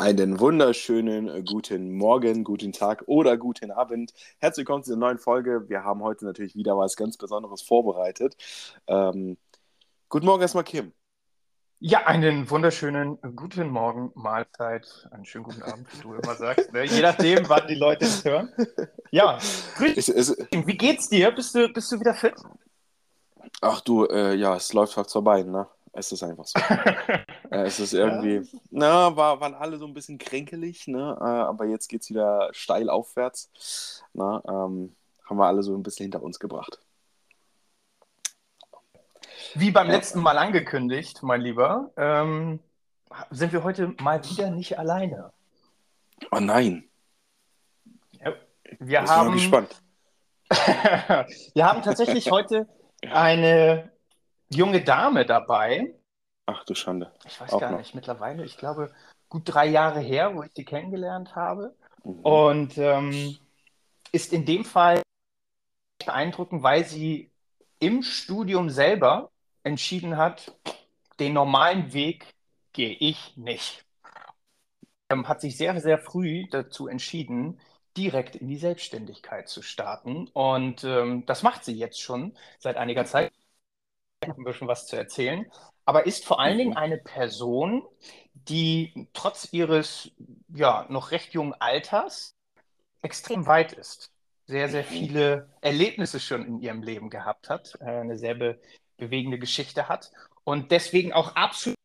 Einen wunderschönen äh, guten Morgen, guten Tag oder guten Abend. Herzlich willkommen zu einer neuen Folge. Wir haben heute natürlich wieder was ganz Besonderes vorbereitet. Ähm, guten Morgen erstmal, Kim. Ja, einen wunderschönen guten Morgen, Mahlzeit, einen schönen guten Abend, wie du immer sagst. Ne? Je nachdem, wann die Leute es hören. Ja, grüß. Wie geht's dir? Bist du, bist du wieder fit? Ach du, äh, ja, es läuft halt vorbei, ne? Es ist einfach so. äh, es ist irgendwie, ja. na, war, waren alle so ein bisschen kränkelig, ne? Äh, aber jetzt geht es wieder steil aufwärts. Na, ähm, haben wir alle so ein bisschen hinter uns gebracht. Wie beim letzten Mal angekündigt, mein Lieber, ähm, sind wir heute mal wieder nicht alleine. Oh nein. Ja, wir ich haben. Bin gespannt. wir haben tatsächlich heute eine junge Dame dabei. Ach du Schande. Ich weiß Auch gar noch. nicht, mittlerweile, ich glaube, gut drei Jahre her, wo ich sie kennengelernt habe. Mhm. Und ähm, ist in dem Fall beeindruckend, weil sie im Studium selber entschieden hat, den normalen Weg gehe ich nicht. Ähm, hat sich sehr, sehr früh dazu entschieden, direkt in die Selbstständigkeit zu starten. Und ähm, das macht sie jetzt schon seit einiger Zeit ein bisschen was zu erzählen, aber ist vor allen Dingen mhm. eine Person, die trotz ihres ja noch recht jungen Alters extrem weit ist. Sehr, sehr mhm. viele Erlebnisse schon in ihrem Leben gehabt hat, äh, eine sehr be bewegende Geschichte hat und deswegen auch absolut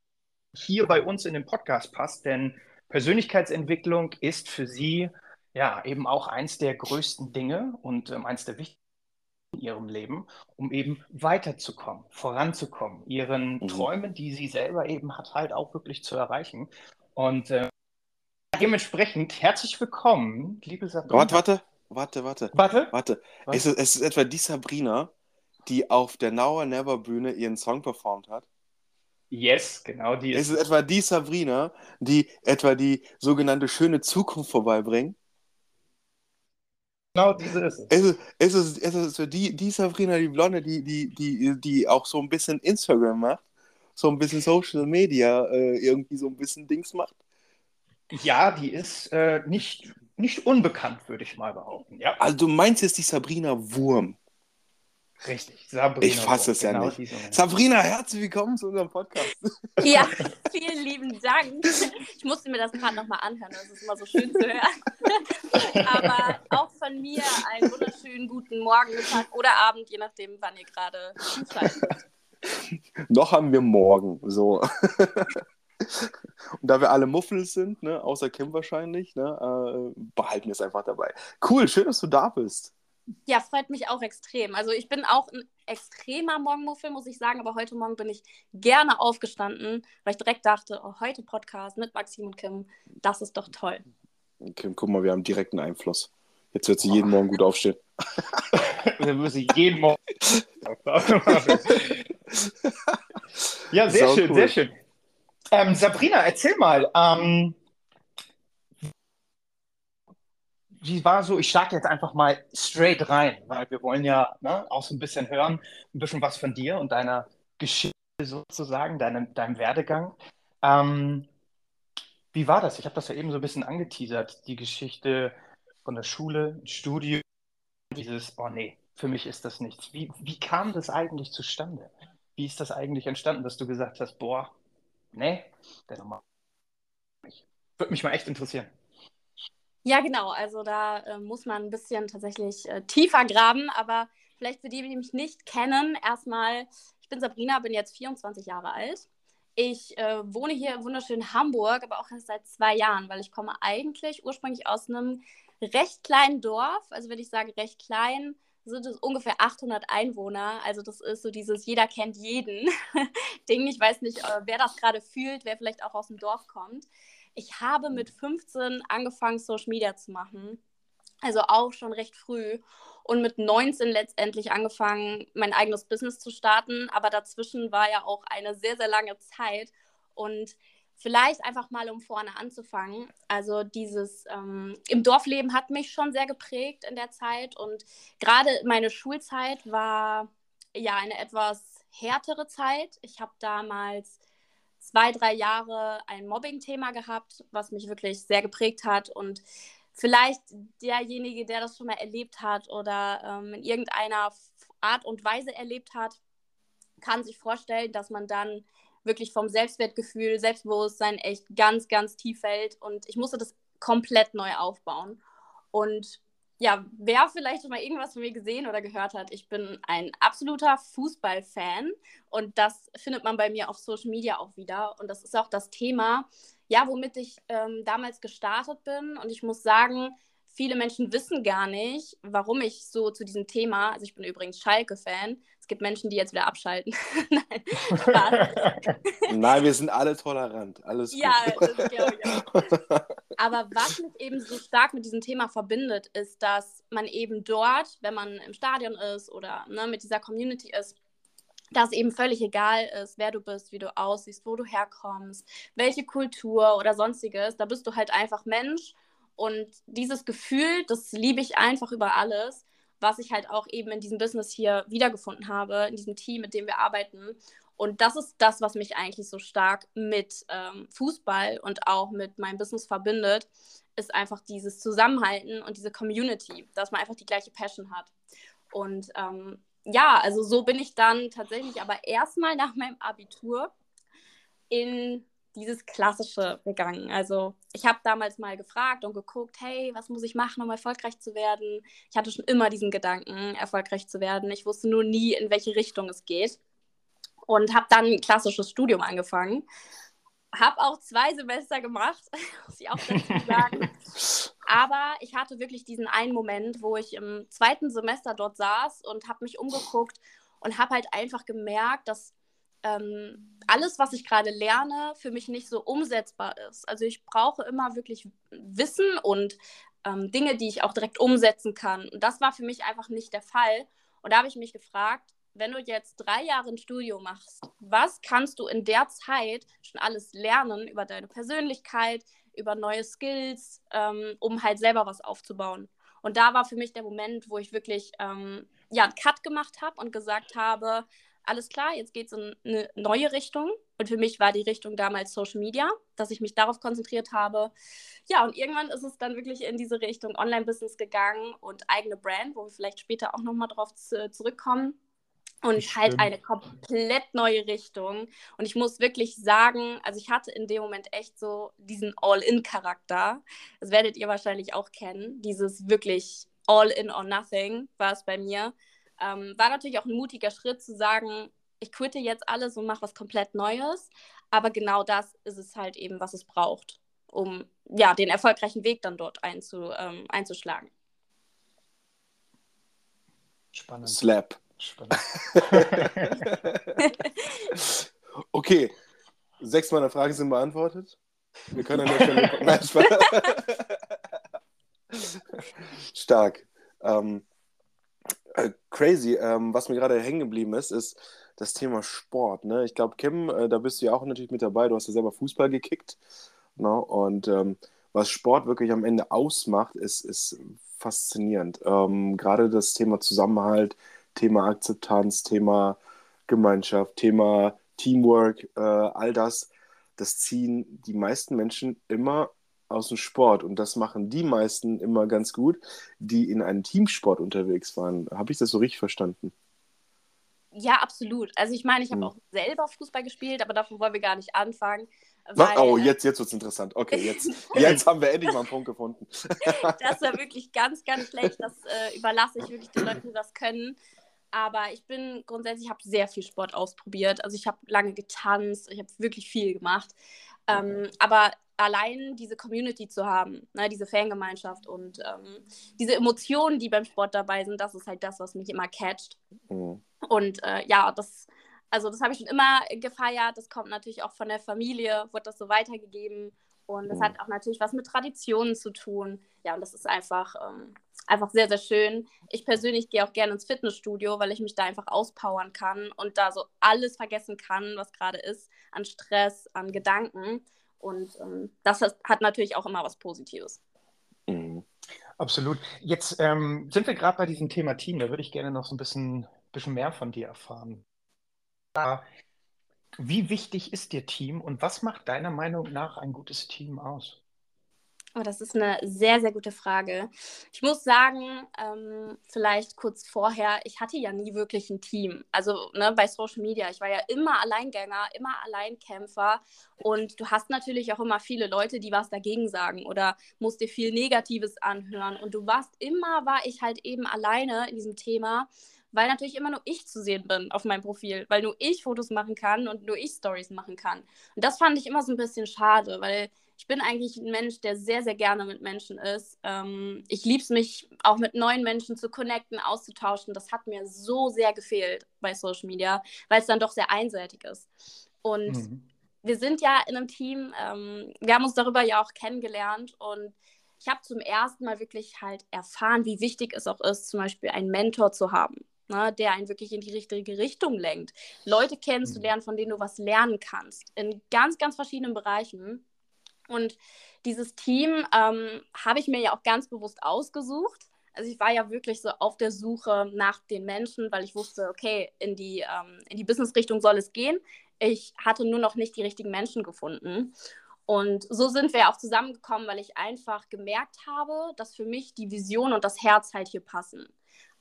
hier bei uns in den Podcast passt, denn Persönlichkeitsentwicklung ist für sie ja eben auch eins der größten Dinge und ähm, eins der wichtigsten in ihrem Leben, um eben weiterzukommen, voranzukommen, ihren mhm. Träumen, die sie selber eben hat, halt auch wirklich zu erreichen. Und äh, dementsprechend herzlich willkommen, liebe Sabrina. Warte, warte, warte, warte. Warte? Warte. Es, ist, es ist etwa die Sabrina, die auf der Now Never Bühne ihren Song performt hat. Yes, genau die. Es ist etwa die Sabrina, die etwa die sogenannte schöne Zukunft vorbeibringt. Genau, diese ist es. Es ist, es ist, es ist so die, die Sabrina, die Blonde, die, die, die, die auch so ein bisschen Instagram macht, so ein bisschen Social Media äh, irgendwie so ein bisschen Dings macht. Ja, die ist äh, nicht, nicht unbekannt, würde ich mal behaupten. Ja. Also du meinst jetzt die Sabrina Wurm. Richtig, Sabrina. Ich fasse es genau ja nicht. Sabrina, herzlich willkommen zu unserem Podcast. Ja, vielen lieben Dank. Ich musste mir das gerade nochmal anhören, das ist immer so schön zu hören. Aber auch von mir einen wunderschönen guten Morgen, Mittag oder Abend, je nachdem, wann ihr gerade zuschaltet. Noch haben wir morgen, so. Und da wir alle Muffels sind, ne, außer Kim wahrscheinlich, ne, äh, behalten wir es einfach dabei. Cool, schön, dass du da bist. Ja, freut mich auch extrem. Also ich bin auch ein extremer Morgenmuffel, muss ich sagen, aber heute Morgen bin ich gerne aufgestanden, weil ich direkt dachte, oh, heute Podcast mit Maxim und Kim, das ist doch toll. Kim, guck mal, wir haben direkten Einfluss. Jetzt wird sie jeden Morgen gut aufstehen. Dann muss sie jeden Morgen. ja, sehr Sau schön, cool. sehr schön. Ähm, Sabrina, erzähl mal, ähm, wie war so, ich starte jetzt einfach mal straight rein, weil wir wollen ja ne, auch so ein bisschen hören, ein bisschen was von dir und deiner Geschichte sozusagen, deinem, deinem Werdegang. Ähm, wie war das? Ich habe das ja eben so ein bisschen angeteasert, die Geschichte von der Schule, Studium, dieses, oh nee, für mich ist das nichts. Wie, wie kam das eigentlich zustande? Wie ist das eigentlich entstanden, dass du gesagt hast, boah, nee, der nochmal. Würde mich mal echt interessieren. Ja, genau. Also da äh, muss man ein bisschen tatsächlich äh, tiefer graben. Aber vielleicht für die, die mich nicht kennen, erstmal, ich bin Sabrina, bin jetzt 24 Jahre alt. Ich äh, wohne hier im wunderschönen Hamburg, aber auch erst seit zwei Jahren, weil ich komme eigentlich ursprünglich aus einem recht kleinen Dorf. Also wenn ich sage recht klein, sind es ungefähr 800 Einwohner. Also das ist so dieses jeder kennt jeden Ding. Ich weiß nicht, äh, wer das gerade fühlt, wer vielleicht auch aus dem Dorf kommt. Ich habe mit 15 angefangen, Social Media zu machen. Also auch schon recht früh. Und mit 19 letztendlich angefangen, mein eigenes Business zu starten. Aber dazwischen war ja auch eine sehr, sehr lange Zeit. Und vielleicht einfach mal, um vorne anzufangen. Also dieses ähm, im Dorfleben hat mich schon sehr geprägt in der Zeit. Und gerade meine Schulzeit war ja eine etwas härtere Zeit. Ich habe damals zwei, drei Jahre ein Mobbing-Thema gehabt, was mich wirklich sehr geprägt hat und vielleicht derjenige, der das schon mal erlebt hat oder ähm, in irgendeiner Art und Weise erlebt hat, kann sich vorstellen, dass man dann wirklich vom Selbstwertgefühl, Selbstbewusstsein echt ganz, ganz tief fällt. Und ich musste das komplett neu aufbauen. Und ja, wer vielleicht schon mal irgendwas von mir gesehen oder gehört hat, ich bin ein absoluter Fußballfan und das findet man bei mir auf Social Media auch wieder. Und das ist auch das Thema, ja, womit ich ähm, damals gestartet bin. Und ich muss sagen, viele Menschen wissen gar nicht, warum ich so zu diesem Thema, also ich bin übrigens Schalke-Fan, es gibt Menschen, die jetzt wieder abschalten. Nein, Nein, wir sind alle tolerant. Alles gut. Ja, das glaube ich auch. Aber was mich eben so stark mit diesem Thema verbindet, ist, dass man eben dort, wenn man im Stadion ist oder ne, mit dieser Community ist, dass eben völlig egal ist, wer du bist, wie du aussiehst, wo du herkommst, welche Kultur oder sonstiges. Da bist du halt einfach Mensch. Und dieses Gefühl, das liebe ich einfach über alles was ich halt auch eben in diesem Business hier wiedergefunden habe, in diesem Team, mit dem wir arbeiten. Und das ist das, was mich eigentlich so stark mit ähm, Fußball und auch mit meinem Business verbindet, ist einfach dieses Zusammenhalten und diese Community, dass man einfach die gleiche Passion hat. Und ähm, ja, also so bin ich dann tatsächlich aber erstmal nach meinem Abitur in dieses Klassische gegangen. Also ich habe damals mal gefragt und geguckt, hey, was muss ich machen, um erfolgreich zu werden? Ich hatte schon immer diesen Gedanken, erfolgreich zu werden. Ich wusste nur nie, in welche Richtung es geht. Und habe dann ein klassisches Studium angefangen. Habe auch zwei Semester gemacht, muss ich auch dazu sagen. Aber ich hatte wirklich diesen einen Moment, wo ich im zweiten Semester dort saß und habe mich umgeguckt und habe halt einfach gemerkt, dass ähm, alles, was ich gerade lerne, für mich nicht so umsetzbar ist. Also ich brauche immer wirklich Wissen und ähm, Dinge, die ich auch direkt umsetzen kann. Und das war für mich einfach nicht der Fall. Und da habe ich mich gefragt, wenn du jetzt drei Jahre ein Studium machst, was kannst du in der Zeit schon alles lernen über deine Persönlichkeit, über neue Skills, ähm, um halt selber was aufzubauen? Und da war für mich der Moment, wo ich wirklich ähm, ja, einen Cut gemacht habe und gesagt habe, alles klar, jetzt geht es in eine neue Richtung. Und für mich war die Richtung damals Social Media, dass ich mich darauf konzentriert habe. Ja, und irgendwann ist es dann wirklich in diese Richtung Online-Business gegangen und eigene Brand, wo wir vielleicht später auch nochmal drauf zu, zurückkommen. Und halt eine komplett neue Richtung. Und ich muss wirklich sagen, also ich hatte in dem Moment echt so diesen All-In-Charakter. Das werdet ihr wahrscheinlich auch kennen. Dieses wirklich All-In or Nothing war es bei mir. Ähm, war natürlich auch ein mutiger Schritt zu sagen, ich quitte jetzt alles und mache was komplett Neues. Aber genau das ist es halt eben, was es braucht, um ja, den erfolgreichen Weg dann dort einzu, ähm, einzuschlagen. Spannend. Slap. Spannend. okay, sechs meiner Fragen sind beantwortet. Wir können an der Stelle. Stark. Ähm, äh, crazy. Ähm, was mir gerade hängen geblieben ist, ist das Thema Sport. Ne? Ich glaube, Kim, äh, da bist du ja auch natürlich mit dabei. Du hast ja selber Fußball gekickt. Ne? Und ähm, was Sport wirklich am Ende ausmacht, ist, ist faszinierend. Ähm, gerade das Thema Zusammenhalt, Thema Akzeptanz, Thema Gemeinschaft, Thema Teamwork, äh, all das, das ziehen die meisten Menschen immer aus dem Sport. Und das machen die meisten immer ganz gut, die in einem Teamsport unterwegs waren. Habe ich das so richtig verstanden? Ja, absolut. Also ich meine, ich habe hm. auch selber Fußball gespielt, aber davon wollen wir gar nicht anfangen. Weil, oh, jetzt, jetzt wird es interessant. Okay, jetzt, jetzt haben wir endlich mal einen Punkt gefunden. das war wirklich ganz, ganz schlecht. Das äh, überlasse ich wirklich den Leuten, die das können. Aber ich bin grundsätzlich, ich habe sehr viel Sport ausprobiert. Also ich habe lange getanzt, ich habe wirklich viel gemacht. Ähm, aber allein diese Community zu haben, ne, diese Fangemeinschaft und ähm, diese Emotionen, die beim Sport dabei sind, das ist halt das, was mich immer catcht. Mhm. Und äh, ja, das, also das habe ich schon immer gefeiert. Das kommt natürlich auch von der Familie, wird das so weitergegeben. Und das mhm. hat auch natürlich was mit Traditionen zu tun. Ja, und das ist einfach, ähm, einfach sehr, sehr schön. Ich persönlich gehe auch gerne ins Fitnessstudio, weil ich mich da einfach auspowern kann und da so alles vergessen kann, was gerade ist, an Stress, an Gedanken. Und ähm, das hat natürlich auch immer was Positives. Mhm. Absolut. Jetzt ähm, sind wir gerade bei diesem Thema Team. Da würde ich gerne noch so ein bisschen, bisschen mehr von dir erfahren. Da Wie wichtig ist dir Team und was macht deiner Meinung nach ein gutes Team aus? Oh, das ist eine sehr, sehr gute Frage. Ich muss sagen, ähm, vielleicht kurz vorher, ich hatte ja nie wirklich ein Team. Also ne, bei Social Media, ich war ja immer Alleingänger, immer Alleinkämpfer. Und du hast natürlich auch immer viele Leute, die was dagegen sagen oder musst dir viel Negatives anhören. Und du warst immer, war ich halt eben alleine in diesem Thema weil natürlich immer nur ich zu sehen bin auf meinem Profil, weil nur ich Fotos machen kann und nur ich Stories machen kann. Und das fand ich immer so ein bisschen schade, weil ich bin eigentlich ein Mensch, der sehr, sehr gerne mit Menschen ist. Ähm, ich liebe es mich auch mit neuen Menschen zu connecten, auszutauschen. Das hat mir so sehr gefehlt bei Social Media, weil es dann doch sehr einseitig ist. Und mhm. wir sind ja in einem Team, ähm, wir haben uns darüber ja auch kennengelernt und ich habe zum ersten Mal wirklich halt erfahren, wie wichtig es auch ist, zum Beispiel einen Mentor zu haben ne, der einen wirklich in die richtige Richtung lenkt. Leute kennenzulernen, mhm. von denen du was lernen kannst, in ganz, ganz verschiedenen Bereichen. Und dieses Team ähm, habe ich mir ja auch ganz bewusst ausgesucht. Also ich war ja wirklich so auf der Suche nach den Menschen, weil ich wusste, okay, in die, ähm, in die Business-Richtung soll es gehen. Ich hatte nur noch nicht die richtigen Menschen gefunden. Und so sind wir auch zusammengekommen, weil ich einfach gemerkt habe, dass für mich die Vision und das Herz halt hier passen.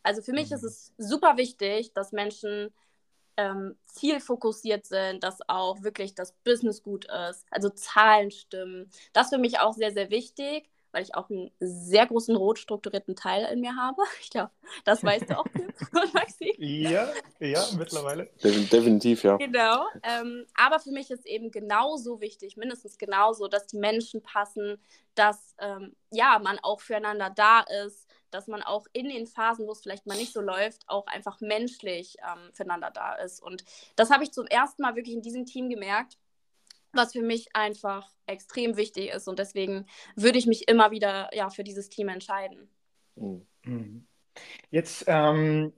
Also für mich ist mhm. es super wichtig, dass Menschen ähm, zielfokussiert sind, dass auch wirklich das Business gut ist, also Zahlen stimmen. Das ist für mich auch sehr, sehr wichtig, weil ich auch einen sehr großen rot strukturierten Teil in mir habe. Ich glaube, das weißt du auch, Maxi. Ja, ja, mittlerweile. Definitiv, ja. Genau. Ähm, aber für mich ist eben genauso wichtig, mindestens genauso, dass die Menschen passen, dass ähm, ja, man auch füreinander da ist, dass man auch in den Phasen, wo es vielleicht mal nicht so läuft, auch einfach menschlich ähm, füreinander da ist. Und das habe ich zum ersten Mal wirklich in diesem Team gemerkt, was für mich einfach extrem wichtig ist. Und deswegen würde ich mich immer wieder ja, für dieses Team entscheiden. Mhm. Jetzt ähm,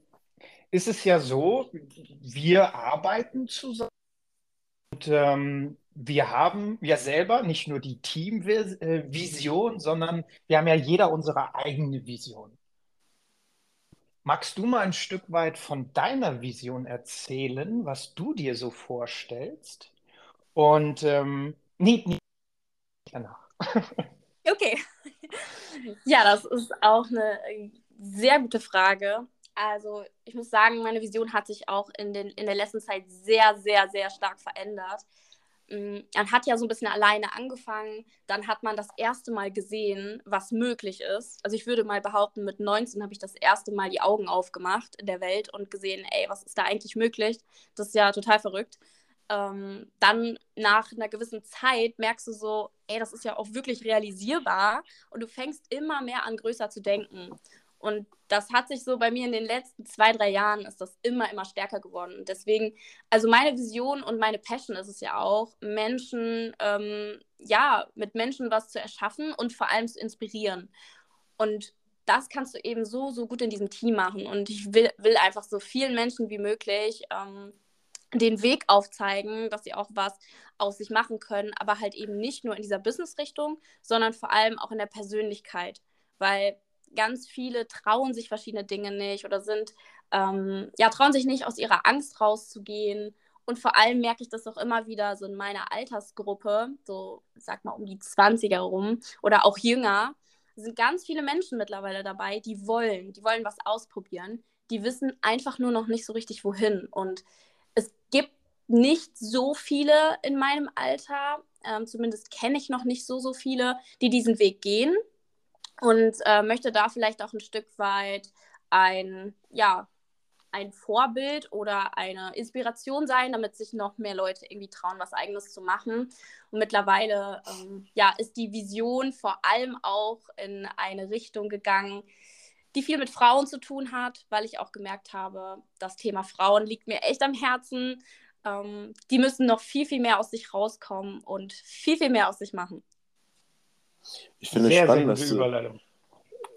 ist es ja so, wir arbeiten zusammen. Und ähm, wir haben ja selber nicht nur die Teamvision, sondern wir haben ja jeder unsere eigene Vision. Magst du mal ein Stück weit von deiner Vision erzählen, was du dir so vorstellst? Und ähm, nee, nee, danach. okay. Ja, das ist auch eine sehr gute Frage. Also ich muss sagen, meine Vision hat sich auch in, den, in der letzten Zeit sehr, sehr, sehr stark verändert. Mm, man hat ja so ein bisschen alleine angefangen, dann hat man das erste Mal gesehen, was möglich ist. Also ich würde mal behaupten, mit 19 habe ich das erste Mal die Augen aufgemacht in der Welt und gesehen, ey, was ist da eigentlich möglich? Das ist ja total verrückt. Ähm, dann nach einer gewissen Zeit merkst du so, ey, das ist ja auch wirklich realisierbar und du fängst immer mehr an, größer zu denken. Und das hat sich so bei mir in den letzten zwei, drei Jahren ist das immer, immer stärker geworden. Und deswegen, also meine Vision und meine Passion ist es ja auch, Menschen, ähm, ja, mit Menschen was zu erschaffen und vor allem zu inspirieren. Und das kannst du eben so, so gut in diesem Team machen. Und ich will, will einfach so vielen Menschen wie möglich ähm, den Weg aufzeigen, dass sie auch was aus sich machen können, aber halt eben nicht nur in dieser Business-Richtung, sondern vor allem auch in der Persönlichkeit. Weil ganz viele trauen sich verschiedene Dinge nicht oder sind, ähm, ja, trauen sich nicht aus ihrer Angst rauszugehen. Und vor allem merke ich das auch immer wieder so in meiner Altersgruppe, so sag mal um die 20er rum oder auch jünger, sind ganz viele Menschen mittlerweile dabei, die wollen, die wollen was ausprobieren. Die wissen einfach nur noch nicht so richtig wohin. Und es gibt nicht so viele in meinem Alter, ähm, zumindest kenne ich noch nicht so, so viele, die diesen Weg gehen und äh, möchte da vielleicht auch ein Stück weit ein, ja, ein Vorbild oder eine Inspiration sein, damit sich noch mehr Leute irgendwie trauen, was Eigenes zu machen. Und mittlerweile ähm, ja, ist die Vision vor allem auch in eine Richtung gegangen, die viel mit Frauen zu tun hat, weil ich auch gemerkt habe, das Thema Frauen liegt mir echt am Herzen. Ähm, die müssen noch viel, viel mehr aus sich rauskommen und viel, viel mehr aus sich machen. Ich finde es spannend, dass du, Überleitung.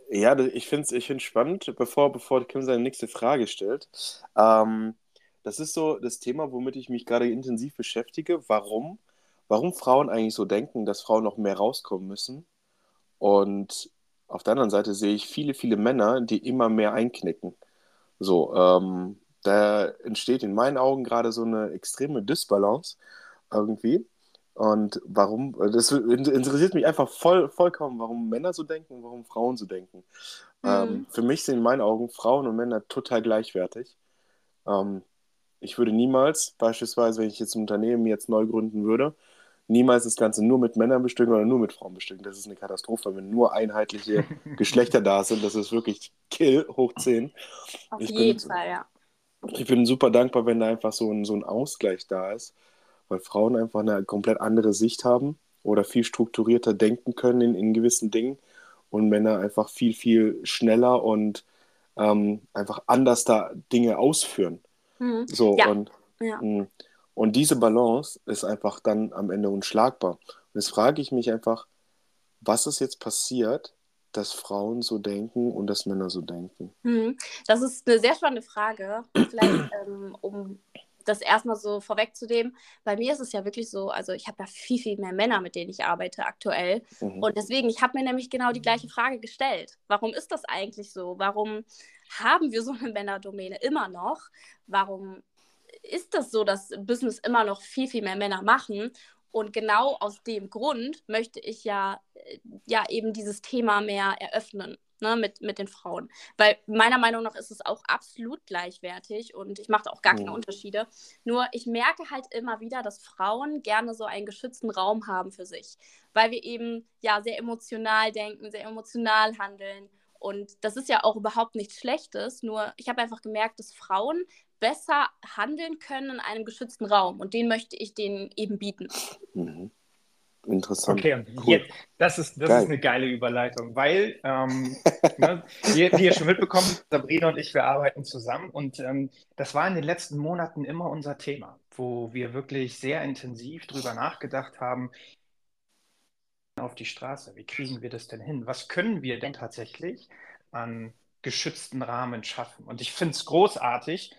Ja, ich finde es ich find's spannend, bevor, bevor Kim seine nächste Frage stellt. Ähm, das ist so das Thema, womit ich mich gerade intensiv beschäftige. Warum? Warum Frauen eigentlich so denken, dass Frauen noch mehr rauskommen müssen. Und auf der anderen Seite sehe ich viele, viele Männer, die immer mehr einknicken. So, ähm, da entsteht in meinen Augen gerade so eine extreme Disbalance irgendwie. Und warum, das interessiert mich einfach voll, vollkommen, warum Männer so denken und warum Frauen so denken. Mhm. Ähm, für mich sind in meinen Augen Frauen und Männer total gleichwertig. Ähm, ich würde niemals, beispielsweise, wenn ich jetzt ein Unternehmen jetzt neu gründen würde, niemals das Ganze nur mit Männern bestücken oder nur mit Frauen bestücken. Das ist eine Katastrophe, wenn nur einheitliche Geschlechter da sind. Das ist wirklich Kill hoch 10. Auf ich jeden bin, Fall, ja. Ich bin super dankbar, wenn da einfach so ein, so ein Ausgleich da ist weil Frauen einfach eine komplett andere Sicht haben oder viel strukturierter denken können in, in gewissen Dingen und Männer einfach viel, viel schneller und ähm, einfach anders da Dinge ausführen. Mhm. So, ja. Und, ja. Mm, und diese Balance ist einfach dann am Ende unschlagbar. Und jetzt frage ich mich einfach, was ist jetzt passiert, dass Frauen so denken und dass Männer so denken? Mhm. Das ist eine sehr spannende Frage. Vielleicht, ähm, um das erstmal so vorwegzunehmen. Bei mir ist es ja wirklich so, also ich habe ja viel, viel mehr Männer, mit denen ich arbeite aktuell. Mhm. Und deswegen, ich habe mir nämlich genau die gleiche Frage gestellt. Warum ist das eigentlich so? Warum haben wir so eine Männerdomäne immer noch? Warum ist das so, dass Business immer noch viel, viel mehr Männer machen? Und genau aus dem Grund möchte ich ja, äh, ja eben dieses Thema mehr eröffnen ne, mit, mit den Frauen. Weil meiner Meinung nach ist es auch absolut gleichwertig und ich mache auch gar keine mhm. Unterschiede. Nur ich merke halt immer wieder, dass Frauen gerne so einen geschützten Raum haben für sich, weil wir eben ja sehr emotional denken, sehr emotional handeln. Und das ist ja auch überhaupt nichts Schlechtes, nur ich habe einfach gemerkt, dass Frauen besser handeln können in einem geschützten Raum und den möchte ich denen eben bieten. Mhm. Interessant. Okay, und cool. jetzt, das, ist, das ist eine geile Überleitung, weil, ähm, ne, wie, wie, ihr schon mitbekommen, Sabrina und ich, wir arbeiten zusammen und ähm, das war in den letzten Monaten immer unser Thema, wo wir wirklich sehr intensiv drüber nachgedacht haben, auf die Straße, wie kriegen wir das denn hin? Was können wir denn tatsächlich an geschützten Rahmen schaffen? Und ich finde es großartig,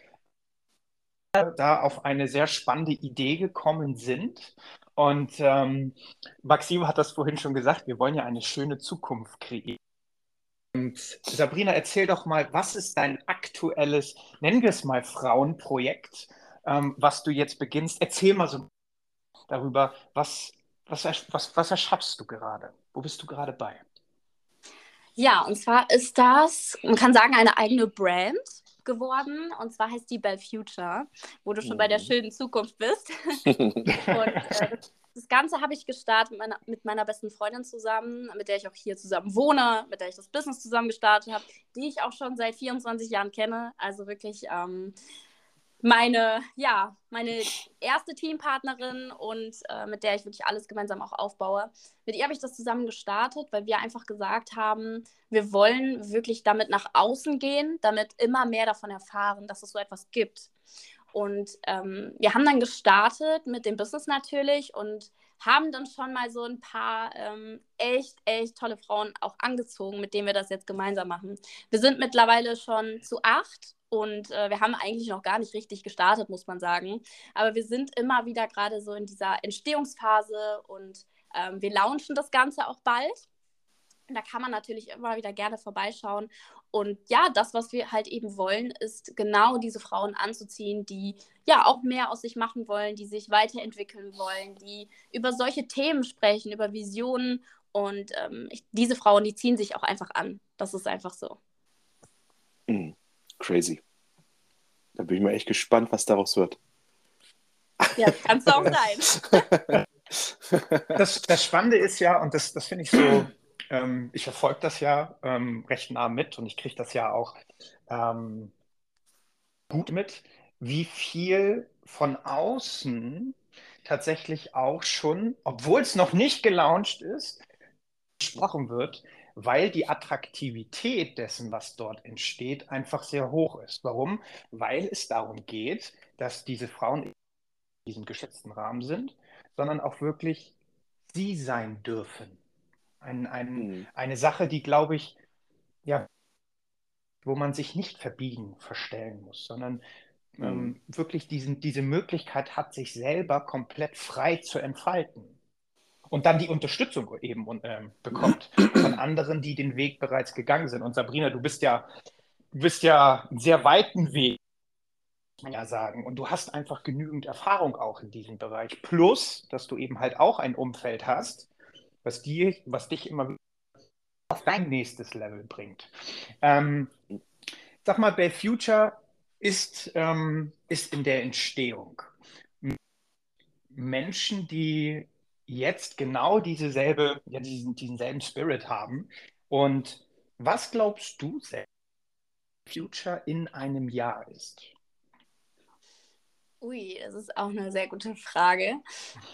da auf eine sehr spannende Idee gekommen sind und ähm, Maxim hat das vorhin schon gesagt, wir wollen ja eine schöne Zukunft kreieren. Und Sabrina, erzähl doch mal, was ist dein aktuelles, nennen wir es mal Frauenprojekt, ähm, was du jetzt beginnst? Erzähl mal so darüber, was, was, was, was erschaffst du gerade? Wo bist du gerade bei? Ja, und zwar ist das, man kann sagen, eine eigene Brand geworden. Und zwar heißt die Bell Future, wo du schon mhm. bei der mhm. schönen Zukunft bist. und äh, das Ganze habe ich gestartet mit meiner, mit meiner besten Freundin zusammen, mit der ich auch hier zusammen wohne, mit der ich das Business zusammen gestartet habe, die ich auch schon seit 24 Jahren kenne. Also wirklich ähm, meine, ja, meine erste Teampartnerin und äh, mit der ich wirklich alles gemeinsam auch aufbaue. Mit ihr habe ich das zusammen gestartet, weil wir einfach gesagt haben, wir wollen wirklich damit nach außen gehen, damit immer mehr davon erfahren, dass es so etwas gibt. Und ähm, wir haben dann gestartet mit dem Business natürlich und haben dann schon mal so ein paar ähm, echt, echt tolle Frauen auch angezogen, mit denen wir das jetzt gemeinsam machen. Wir sind mittlerweile schon zu acht und äh, wir haben eigentlich noch gar nicht richtig gestartet, muss man sagen. Aber wir sind immer wieder gerade so in dieser Entstehungsphase und ähm, wir launchen das Ganze auch bald. Und da kann man natürlich immer wieder gerne vorbeischauen. Und ja, das, was wir halt eben wollen, ist genau diese Frauen anzuziehen, die ja auch mehr aus sich machen wollen, die sich weiterentwickeln wollen, die über solche Themen sprechen, über Visionen. Und ähm, ich, diese Frauen, die ziehen sich auch einfach an. Das ist einfach so. Mhm. Crazy. Da bin ich mal echt gespannt, was daraus wird. Ja, kann es auch sein. das, das Spannende ist ja, und das, das finde ich so, ähm, ich verfolge das ja ähm, recht nah mit und ich kriege das ja auch ähm, gut mit, wie viel von außen tatsächlich auch schon, obwohl es noch nicht gelauncht ist, gesprochen wird, weil die Attraktivität dessen, was dort entsteht, einfach sehr hoch ist. Warum? Weil es darum geht, dass diese Frauen in diesem geschätzten Rahmen sind, sondern auch wirklich sie sein dürfen. Ein, ein, mhm. Eine Sache, die, glaube ich, ja, wo man sich nicht verbiegen, verstellen muss, sondern mhm. ähm, wirklich diesen, diese Möglichkeit hat, sich selber komplett frei zu entfalten und dann die Unterstützung eben ähm, bekommt von anderen, die den Weg bereits gegangen sind. Und Sabrina, du bist ja, du bist ja einen sehr weiten Weg man ja sagen. Und du hast einfach genügend Erfahrung auch in diesem Bereich. Plus, dass du eben halt auch ein Umfeld hast, was, die, was dich immer auf dein nächstes Level bringt. Ähm, sag mal, Bell Future ist, ähm, ist in der Entstehung. Menschen, die jetzt genau dieselbe, ja, diesen, diesen selben Spirit haben. Und was glaubst du, Future in einem Jahr ist? Ui, das ist auch eine sehr gute Frage.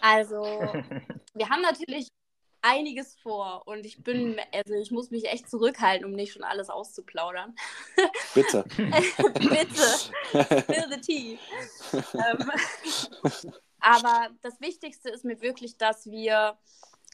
Also, wir haben natürlich einiges vor und ich bin, also ich muss mich echt zurückhalten, um nicht schon alles auszuplaudern. Bitte. Bitte. Spill the tea. Aber das Wichtigste ist mir wirklich, dass wir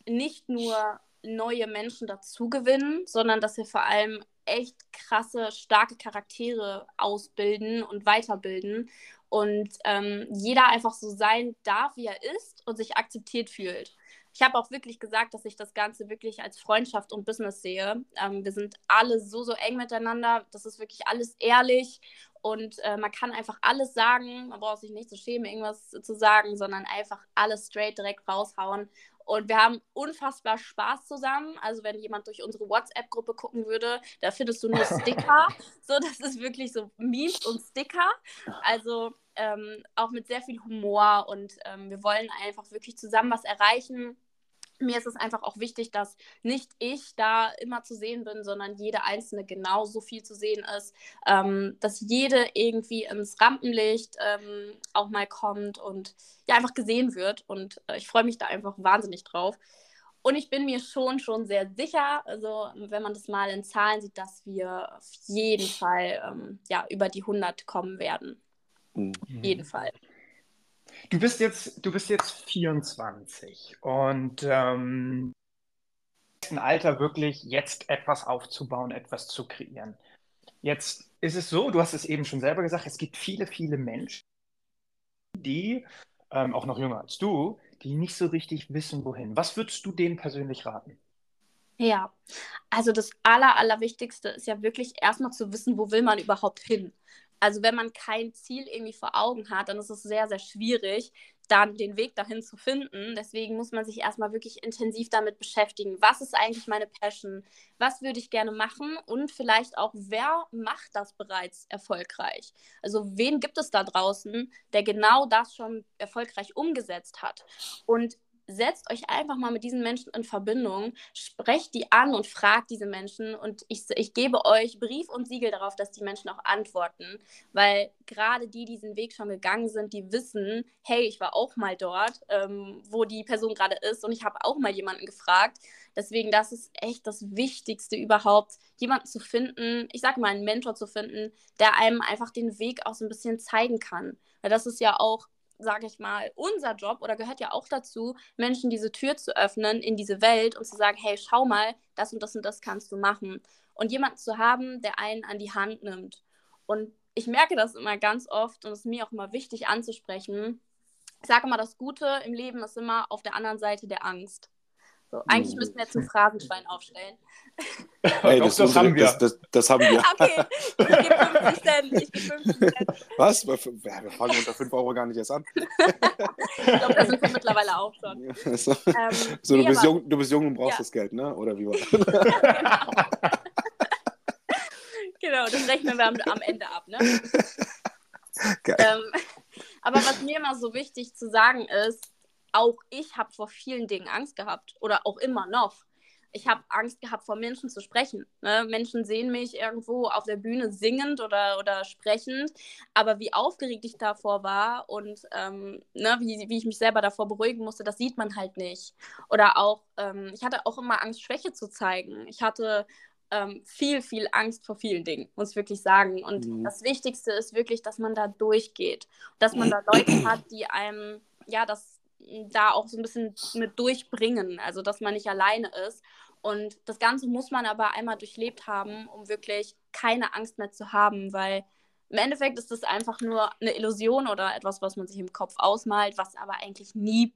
nicht nur neue Menschen dazugewinnen, sondern dass wir vor allem echt krasse, starke Charaktere ausbilden und weiterbilden und ähm, jeder einfach so sein darf, wie er ist und sich akzeptiert fühlt. Ich habe auch wirklich gesagt, dass ich das Ganze wirklich als Freundschaft und Business sehe. Ähm, wir sind alle so, so eng miteinander. Das ist wirklich alles ehrlich und äh, man kann einfach alles sagen. Man braucht sich nicht zu schämen, irgendwas zu sagen, sondern einfach alles straight direkt raushauen. Und wir haben unfassbar Spaß zusammen. Also wenn jemand durch unsere WhatsApp-Gruppe gucken würde, da findest du nur Sticker. so, das ist wirklich so Memes und Sticker. Also ähm, auch mit sehr viel Humor und ähm, wir wollen einfach wirklich zusammen was erreichen mir ist es einfach auch wichtig, dass nicht ich da immer zu sehen bin, sondern jede Einzelne genauso viel zu sehen ist, ähm, dass jede irgendwie ins Rampenlicht ähm, auch mal kommt und ja einfach gesehen wird. Und äh, ich freue mich da einfach wahnsinnig drauf. Und ich bin mir schon, schon sehr sicher, also wenn man das mal in Zahlen sieht, dass wir auf jeden Fall ähm, ja, über die 100 kommen werden. Mhm. Auf jeden Fall. Du bist jetzt, du bist jetzt 24 und ähm, ein Alter wirklich jetzt etwas aufzubauen, etwas zu kreieren. Jetzt ist es so, du hast es eben schon selber gesagt, es gibt viele, viele Menschen, die, ähm, auch noch jünger als du, die nicht so richtig wissen, wohin. Was würdest du denen persönlich raten? Ja, also das Aller, Allerwichtigste ist ja wirklich erstmal zu wissen, wo will man überhaupt hin also wenn man kein Ziel irgendwie vor Augen hat, dann ist es sehr, sehr schwierig, dann den Weg dahin zu finden. Deswegen muss man sich erstmal wirklich intensiv damit beschäftigen. Was ist eigentlich meine Passion? Was würde ich gerne machen? Und vielleicht auch, wer macht das bereits erfolgreich? Also wen gibt es da draußen, der genau das schon erfolgreich umgesetzt hat? Und setzt euch einfach mal mit diesen Menschen in Verbindung, sprecht die an und fragt diese Menschen und ich, ich gebe euch Brief und Siegel darauf, dass die Menschen auch antworten, weil gerade die, die diesen Weg schon gegangen sind, die wissen, hey, ich war auch mal dort, ähm, wo die Person gerade ist und ich habe auch mal jemanden gefragt. Deswegen, das ist echt das Wichtigste überhaupt, jemanden zu finden, ich sage mal, einen Mentor zu finden, der einem einfach den Weg auch so ein bisschen zeigen kann. Weil das ist ja auch sage ich mal, unser Job oder gehört ja auch dazu, Menschen diese Tür zu öffnen in diese Welt und zu sagen, hey, schau mal, das und das und das kannst du machen. Und jemanden zu haben, der einen an die Hand nimmt. Und ich merke das immer ganz oft und es ist mir auch immer wichtig anzusprechen. Ich sage immer, das Gute im Leben ist immer auf der anderen Seite der Angst. So, eigentlich müssten wir jetzt ein Phrasenschwein aufstellen. Hey, das, das, haben wir. Das, das, das, haben wir. Okay, ich gebe 50 Cent. Ich gebe 50 Cent. Was? Wir fangen unter 5 Euro gar nicht erst an. ich glaube, das sind wir mittlerweile auch schon. so, ähm, so du, bist jung, du bist jung und brauchst ja. das Geld, ne? Oder wie war das? genau. genau, das rechnen wir am, am Ende ab, ne? Geil. Ähm, aber was mir immer so wichtig zu sagen ist, auch ich habe vor vielen Dingen Angst gehabt oder auch immer noch. Ich habe Angst gehabt, vor Menschen zu sprechen. Ne? Menschen sehen mich irgendwo auf der Bühne singend oder, oder sprechend, aber wie aufgeregt ich davor war und ähm, ne, wie, wie ich mich selber davor beruhigen musste, das sieht man halt nicht. Oder auch, ähm, ich hatte auch immer Angst, Schwäche zu zeigen. Ich hatte ähm, viel, viel Angst vor vielen Dingen, muss ich wirklich sagen. Und mhm. das Wichtigste ist wirklich, dass man da durchgeht. Dass man da Leute hat, die einem ja das da auch so ein bisschen mit durchbringen, also dass man nicht alleine ist. Und das Ganze muss man aber einmal durchlebt haben, um wirklich keine Angst mehr zu haben, weil im Endeffekt ist das einfach nur eine Illusion oder etwas, was man sich im Kopf ausmalt, was aber eigentlich nie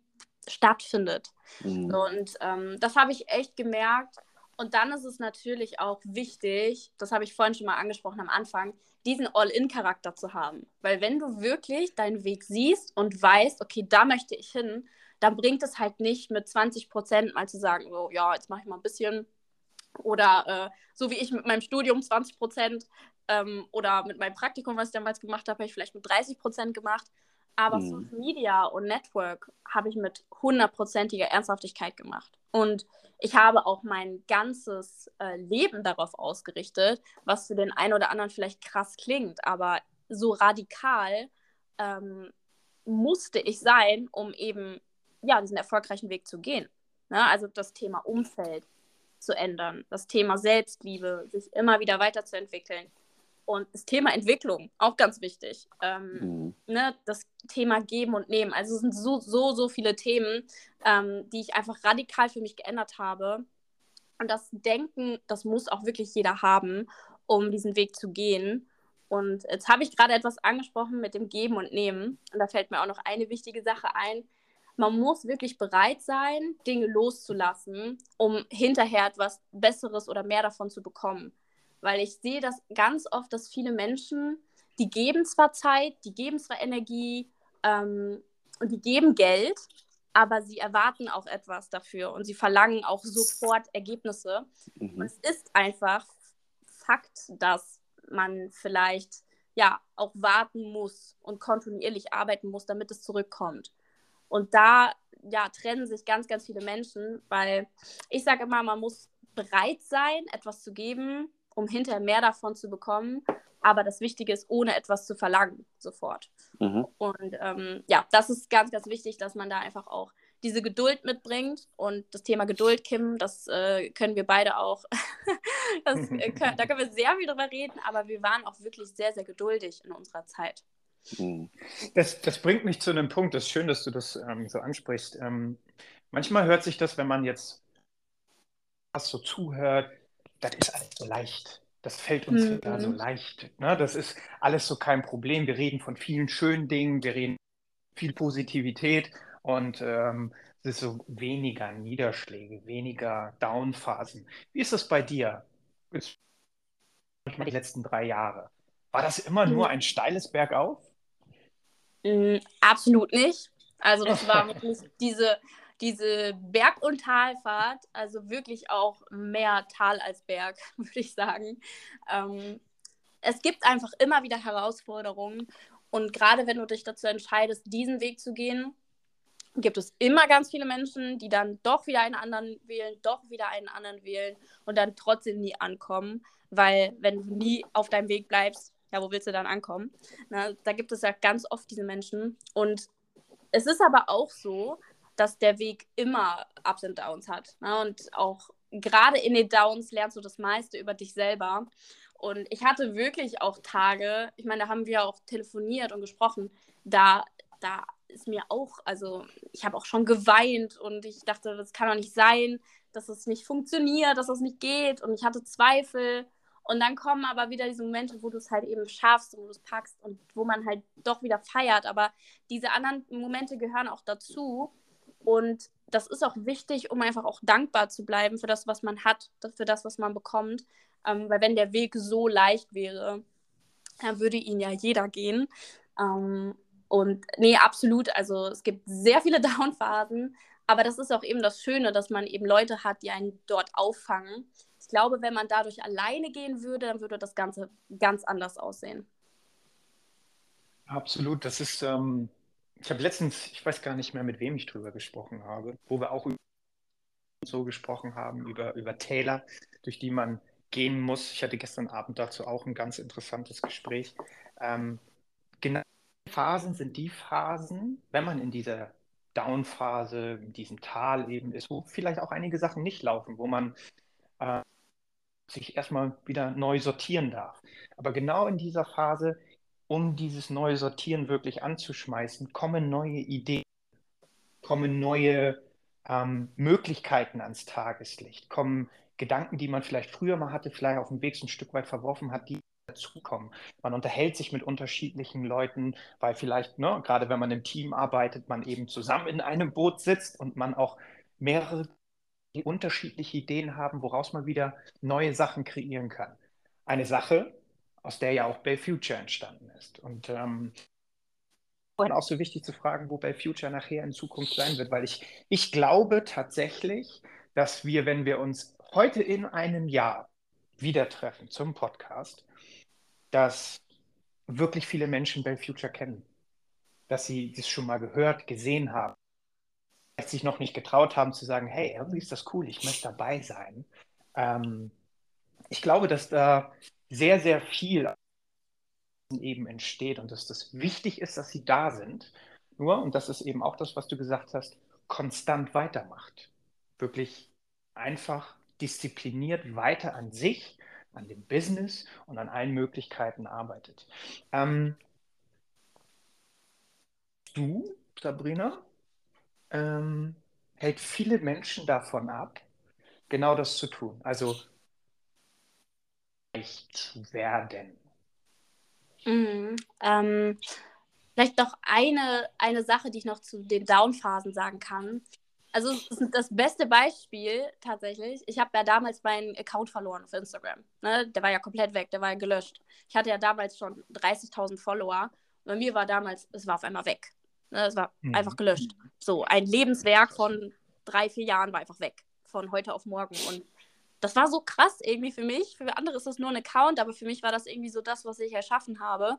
stattfindet. Mhm. Und ähm, das habe ich echt gemerkt. Und dann ist es natürlich auch wichtig, das habe ich vorhin schon mal angesprochen am Anfang, diesen All-in-Charakter zu haben. Weil wenn du wirklich deinen Weg siehst und weißt, okay, da möchte ich hin, dann bringt es halt nicht mit 20 Prozent mal zu sagen, so, ja, jetzt mache ich mal ein bisschen. Oder äh, so wie ich mit meinem Studium 20 Prozent ähm, oder mit meinem Praktikum, was ich damals gemacht habe, habe ich vielleicht mit 30 Prozent gemacht. Aber mhm. Social Media und Network habe ich mit hundertprozentiger Ernsthaftigkeit gemacht. Und ich habe auch mein ganzes äh, Leben darauf ausgerichtet, was für den einen oder anderen vielleicht krass klingt, aber so radikal ähm, musste ich sein, um eben ja, diesen erfolgreichen Weg zu gehen. Ne? Also das Thema Umfeld zu ändern, das Thema Selbstliebe, sich immer wieder weiterzuentwickeln, und das Thema Entwicklung, auch ganz wichtig. Ähm, mhm. ne, das Thema Geben und Nehmen. Also es sind so, so, so viele Themen, ähm, die ich einfach radikal für mich geändert habe. Und das Denken, das muss auch wirklich jeder haben, um diesen Weg zu gehen. Und jetzt habe ich gerade etwas angesprochen mit dem Geben und Nehmen. Und da fällt mir auch noch eine wichtige Sache ein. Man muss wirklich bereit sein, Dinge loszulassen, um hinterher etwas Besseres oder mehr davon zu bekommen. Weil ich sehe das ganz oft, dass viele Menschen, die geben zwar Zeit, die geben zwar Energie ähm, und die geben Geld, aber sie erwarten auch etwas dafür und sie verlangen auch sofort Ergebnisse. Mhm. Und es ist einfach Fakt, dass man vielleicht ja auch warten muss und kontinuierlich arbeiten muss, damit es zurückkommt. Und da ja, trennen sich ganz, ganz viele Menschen, weil ich sage immer, man muss bereit sein, etwas zu geben, um hinterher mehr davon zu bekommen. Aber das Wichtige ist, ohne etwas zu verlangen, sofort. Mhm. Und ähm, ja, das ist ganz, ganz wichtig, dass man da einfach auch diese Geduld mitbringt. Und das Thema Geduld, Kim, das äh, können wir beide auch, das, äh, können, da können wir sehr viel drüber reden, aber wir waren auch wirklich sehr, sehr geduldig in unserer Zeit. Mhm. Das, das bringt mich zu einem Punkt, das ist schön, dass du das ähm, so ansprichst. Ähm, manchmal hört sich das, wenn man jetzt was so zuhört, das ist alles so leicht. Das fällt uns mhm. so leicht. Ne? Das ist alles so kein Problem. Wir reden von vielen schönen Dingen, wir reden viel Positivität und ähm, es ist so weniger Niederschläge, weniger Downphasen. Wie ist das bei dir? Jetzt, die letzten drei Jahre. War das immer nur ein steiles Bergauf? Mhm, absolut nicht. Also das war wirklich diese, diese Berg- und Talfahrt, also wirklich auch mehr Tal als Berg, würde ich sagen. Ähm, es gibt einfach immer wieder Herausforderungen und gerade wenn du dich dazu entscheidest, diesen Weg zu gehen, gibt es immer ganz viele Menschen, die dann doch wieder einen anderen wählen, doch wieder einen anderen wählen und dann trotzdem nie ankommen, weil wenn du nie auf deinem Weg bleibst, ja, wo willst du dann ankommen? Na, da gibt es ja ganz oft diese Menschen und es ist aber auch so, dass der Weg immer Ups und Downs hat. Ne? Und auch gerade in den Downs lernst du das meiste über dich selber. Und ich hatte wirklich auch Tage, ich meine, da haben wir auch telefoniert und gesprochen, da, da ist mir auch, also ich habe auch schon geweint und ich dachte, das kann doch nicht sein, dass es nicht funktioniert, dass es nicht geht. Und ich hatte Zweifel. Und dann kommen aber wieder diese Momente, wo du es halt eben schaffst und wo du es packst und wo man halt doch wieder feiert. Aber diese anderen Momente gehören auch dazu. Und das ist auch wichtig, um einfach auch dankbar zu bleiben für das, was man hat, für das, was man bekommt. Ähm, weil wenn der Weg so leicht wäre, dann würde ihn ja jeder gehen. Ähm, und nee, absolut. Also es gibt sehr viele Downphasen, aber das ist auch eben das Schöne, dass man eben Leute hat, die einen dort auffangen. Ich glaube, wenn man dadurch alleine gehen würde, dann würde das Ganze ganz anders aussehen. Absolut. Das ist, ähm, ich habe letztens, ich weiß gar nicht mehr, mit wem ich drüber gesprochen habe, wo wir auch so gesprochen haben, über, über Täler, durch die man gehen muss. Ich hatte gestern Abend dazu auch ein ganz interessantes Gespräch. Ähm, genau Phasen sind die Phasen, wenn man in dieser Down-Phase, in diesem Tal eben ist, wo vielleicht auch einige Sachen nicht laufen, wo man äh, sich erstmal wieder neu sortieren darf. Aber genau in dieser Phase um dieses neue Sortieren wirklich anzuschmeißen, kommen neue Ideen, kommen neue ähm, Möglichkeiten ans Tageslicht, kommen Gedanken, die man vielleicht früher mal hatte, vielleicht auf dem Weg ein Stück weit verworfen hat, die dazukommen. Man unterhält sich mit unterschiedlichen Leuten, weil vielleicht, ne, gerade wenn man im Team arbeitet, man eben zusammen in einem Boot sitzt und man auch mehrere die unterschiedliche Ideen haben, woraus man wieder neue Sachen kreieren kann. Eine Sache, aus der ja auch Bay Future entstanden ist. Und ähm, auch so wichtig zu fragen, wo Bay Future nachher in Zukunft sein wird, weil ich, ich glaube tatsächlich, dass wir, wenn wir uns heute in einem Jahr wieder treffen zum Podcast, dass wirklich viele Menschen Bay Future kennen. Dass sie das schon mal gehört, gesehen haben, sich noch nicht getraut haben zu sagen, hey, irgendwie ist das cool, ich möchte dabei sein. Ähm, ich glaube, dass da sehr, sehr viel eben entsteht und dass das wichtig ist, dass sie da sind. Nur, und das ist eben auch das, was du gesagt hast, konstant weitermacht. Wirklich einfach diszipliniert weiter an sich, an dem Business und an allen Möglichkeiten arbeitet. Ähm, du, Sabrina, ähm, hält viele Menschen davon ab, genau das zu tun. Also zu werden. Mhm. Ähm, vielleicht noch eine, eine Sache, die ich noch zu den Down-Phasen sagen kann. Also das beste Beispiel tatsächlich, ich habe ja damals meinen Account verloren auf Instagram. Ne? Der war ja komplett weg, der war ja gelöscht. Ich hatte ja damals schon 30.000 Follower. Bei mir war damals, es war auf einmal weg. Ne? Es war mhm. einfach gelöscht. So, ein Lebenswerk von drei, vier Jahren war einfach weg. Von heute auf morgen. Und das war so krass irgendwie für mich. Für andere ist das nur ein Account, aber für mich war das irgendwie so das, was ich erschaffen habe.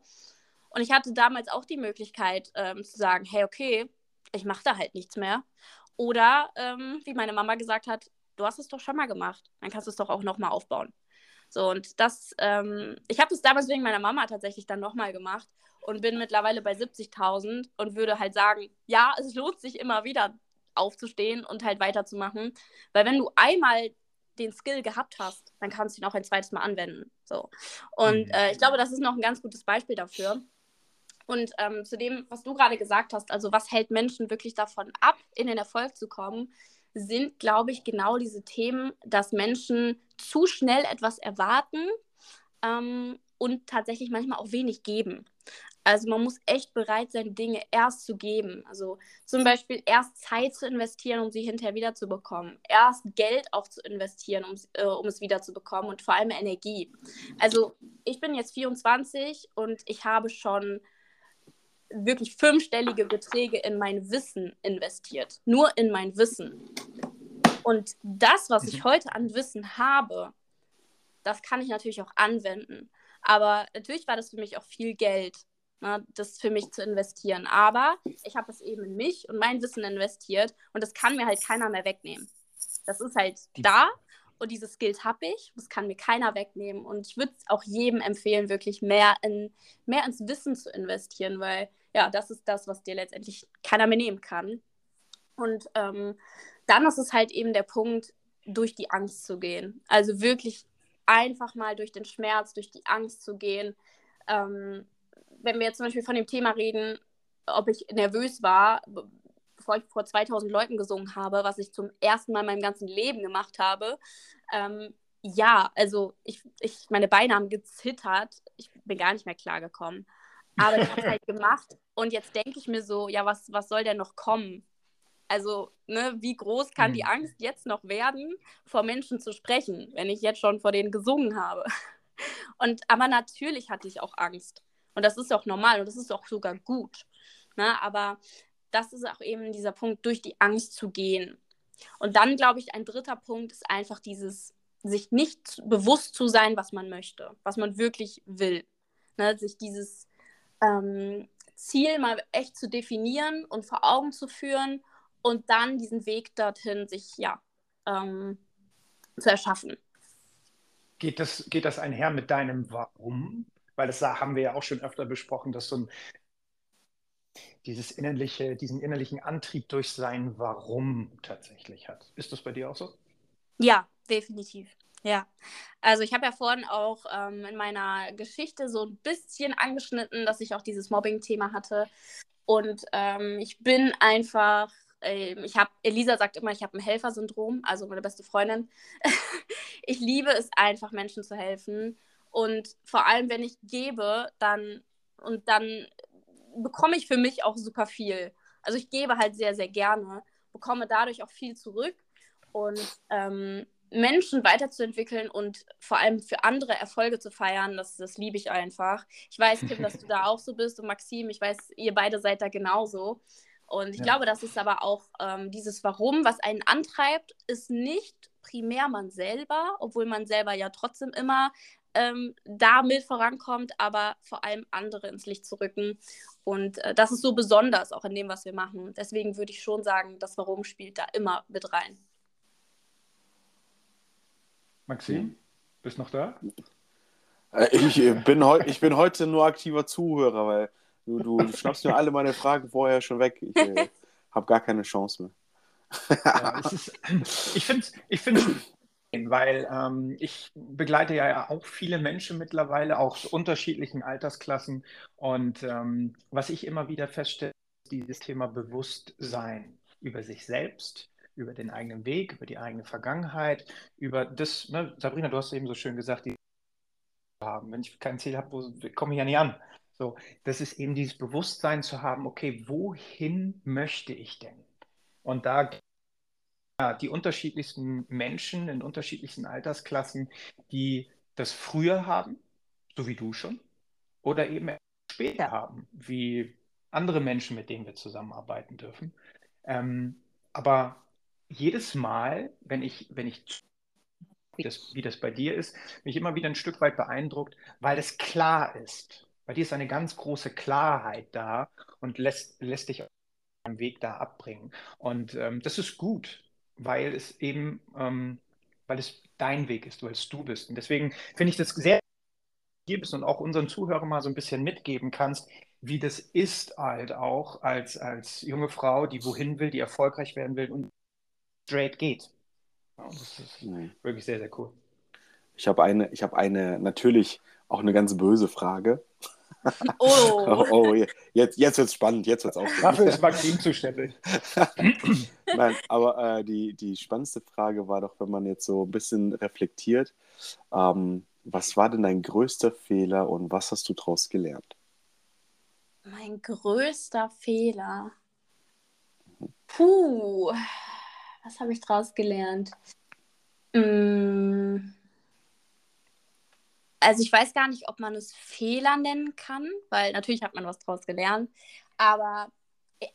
Und ich hatte damals auch die Möglichkeit ähm, zu sagen, hey, okay, ich mache da halt nichts mehr. Oder, ähm, wie meine Mama gesagt hat, du hast es doch schon mal gemacht, dann kannst du es doch auch nochmal aufbauen. So, und das, ähm, ich habe das damals wegen meiner Mama tatsächlich dann nochmal gemacht und bin mittlerweile bei 70.000 und würde halt sagen, ja, es lohnt sich immer wieder aufzustehen und halt weiterzumachen, weil wenn du einmal den Skill gehabt hast, dann kannst du ihn auch ein zweites Mal anwenden. So. Und mhm. äh, ich glaube, das ist noch ein ganz gutes Beispiel dafür. Und ähm, zu dem, was du gerade gesagt hast, also was hält Menschen wirklich davon ab, in den Erfolg zu kommen, sind, glaube ich, genau diese Themen, dass Menschen zu schnell etwas erwarten ähm, und tatsächlich manchmal auch wenig geben. Also man muss echt bereit sein, Dinge erst zu geben. Also zum Beispiel erst Zeit zu investieren, um sie hinterher wiederzubekommen. Erst Geld auch zu investieren, um, äh, um es wiederzubekommen und vor allem Energie. Also ich bin jetzt 24 und ich habe schon wirklich fünfstellige Beträge in mein Wissen investiert. Nur in mein Wissen. Und das, was ich mhm. heute an Wissen habe, das kann ich natürlich auch anwenden. Aber natürlich war das für mich auch viel Geld, ne, das für mich zu investieren. Aber ich habe es eben in mich und mein Wissen investiert und das kann mir halt keiner mehr wegnehmen. Das ist halt Die da und diese Skills habe ich, das kann mir keiner wegnehmen. Und ich würde auch jedem empfehlen, wirklich mehr, in, mehr ins Wissen zu investieren, weil ja, das ist das, was dir letztendlich keiner mehr nehmen kann. Und ähm, dann ist es halt eben der Punkt, durch die Angst zu gehen. Also wirklich einfach mal durch den Schmerz, durch die Angst zu gehen. Ähm, wenn wir jetzt zum Beispiel von dem Thema reden, ob ich nervös war, bevor ich vor 2000 Leuten gesungen habe, was ich zum ersten Mal in meinem ganzen Leben gemacht habe. Ähm, ja, also ich, ich, meine Beine haben gezittert. Ich bin gar nicht mehr klargekommen. Aber ich habe es halt gemacht und jetzt denke ich mir so, ja, was, was soll denn noch kommen? Also, ne, wie groß kann die mhm. Angst jetzt noch werden, vor Menschen zu sprechen, wenn ich jetzt schon vor denen gesungen habe? Und aber natürlich hatte ich auch Angst. Und das ist auch normal und das ist auch sogar gut. Ne? Aber das ist auch eben dieser Punkt, durch die Angst zu gehen. Und dann, glaube ich, ein dritter Punkt ist einfach dieses, sich nicht bewusst zu sein, was man möchte, was man wirklich will. Ne? Sich dieses ähm, Ziel mal echt zu definieren und vor Augen zu führen und dann diesen Weg dorthin sich, ja, ähm, zu erschaffen. Geht das, geht das einher mit deinem Warum? Weil das haben wir ja auch schon öfter besprochen, dass so ein dieses innerliche, diesen innerlichen Antrieb durch sein Warum tatsächlich hat. Ist das bei dir auch so? Ja, definitiv. Ja, also ich habe ja vorhin auch ähm, in meiner Geschichte so ein bisschen angeschnitten, dass ich auch dieses Mobbing-Thema hatte. Und ähm, ich bin einfach, äh, ich habe, Elisa sagt immer, ich habe ein Helfersyndrom, also meine beste Freundin. ich liebe es einfach, Menschen zu helfen. Und vor allem, wenn ich gebe, dann und dann bekomme ich für mich auch super viel. Also ich gebe halt sehr, sehr gerne, bekomme dadurch auch viel zurück. Und ähm, Menschen weiterzuentwickeln und vor allem für andere Erfolge zu feiern, das, das liebe ich einfach. Ich weiß, Kim, dass du da auch so bist und Maxim, ich weiß, ihr beide seid da genauso. Und ich ja. glaube, das ist aber auch ähm, dieses Warum, was einen antreibt, ist nicht primär man selber, obwohl man selber ja trotzdem immer ähm, damit vorankommt, aber vor allem andere ins Licht zu rücken. Und äh, das ist so besonders auch in dem, was wir machen. Deswegen würde ich schon sagen, das Warum spielt da immer mit rein. Maxim, bist du noch da? Äh, ich äh, bin, ich bin heute nur aktiver Zuhörer, weil du, du schnappst mir alle meine Fragen vorher schon weg. Ich äh, habe gar keine Chance mehr. Ja, ich finde ich weil ähm, ich begleite ja auch viele Menschen mittlerweile, auch unterschiedlichen Altersklassen. Und ähm, was ich immer wieder feststelle, ist dieses Thema Bewusstsein über sich selbst, über den eigenen Weg, über die eigene Vergangenheit, über das, ne, Sabrina, du hast eben so schön gesagt, die haben. Wenn ich kein Ziel habe, komme ich ja nicht an. So, das ist eben dieses Bewusstsein zu haben, okay, wohin möchte ich denn? Und da ja, die unterschiedlichsten Menschen in unterschiedlichsten Altersklassen, die das früher haben, so wie du schon, oder eben später haben, wie andere Menschen, mit denen wir zusammenarbeiten dürfen. Ähm, aber jedes Mal, wenn ich, wenn ich das, wie das bei dir ist, bin ich immer wieder ein Stück weit beeindruckt, weil es klar ist. Bei dir ist eine ganz große Klarheit da und lässt, lässt dich am Weg da abbringen. Und ähm, das ist gut, weil es eben, ähm, weil es dein Weg ist, weil es du bist. Und deswegen finde ich das sehr hier bist und auch unseren Zuhörern mal so ein bisschen mitgeben kannst, wie das ist halt auch als, als junge Frau, die wohin will, die erfolgreich werden will und straight geht. Ja, das ist mhm. wirklich sehr, sehr cool. Ich habe eine, ich habe eine, natürlich auch eine ganz böse Frage. Oh, oh, oh jetzt, jetzt wird es spannend, jetzt wird es auch. Dafür ist Maxim zuständig. Nein, aber äh, die, die spannendste Frage war doch, wenn man jetzt so ein bisschen reflektiert, ähm, was war denn dein größter Fehler und was hast du daraus gelernt? Mein größter Fehler. Puh, was habe ich daraus gelernt? Mmh also ich weiß gar nicht, ob man es Fehler nennen kann, weil natürlich hat man was daraus gelernt, aber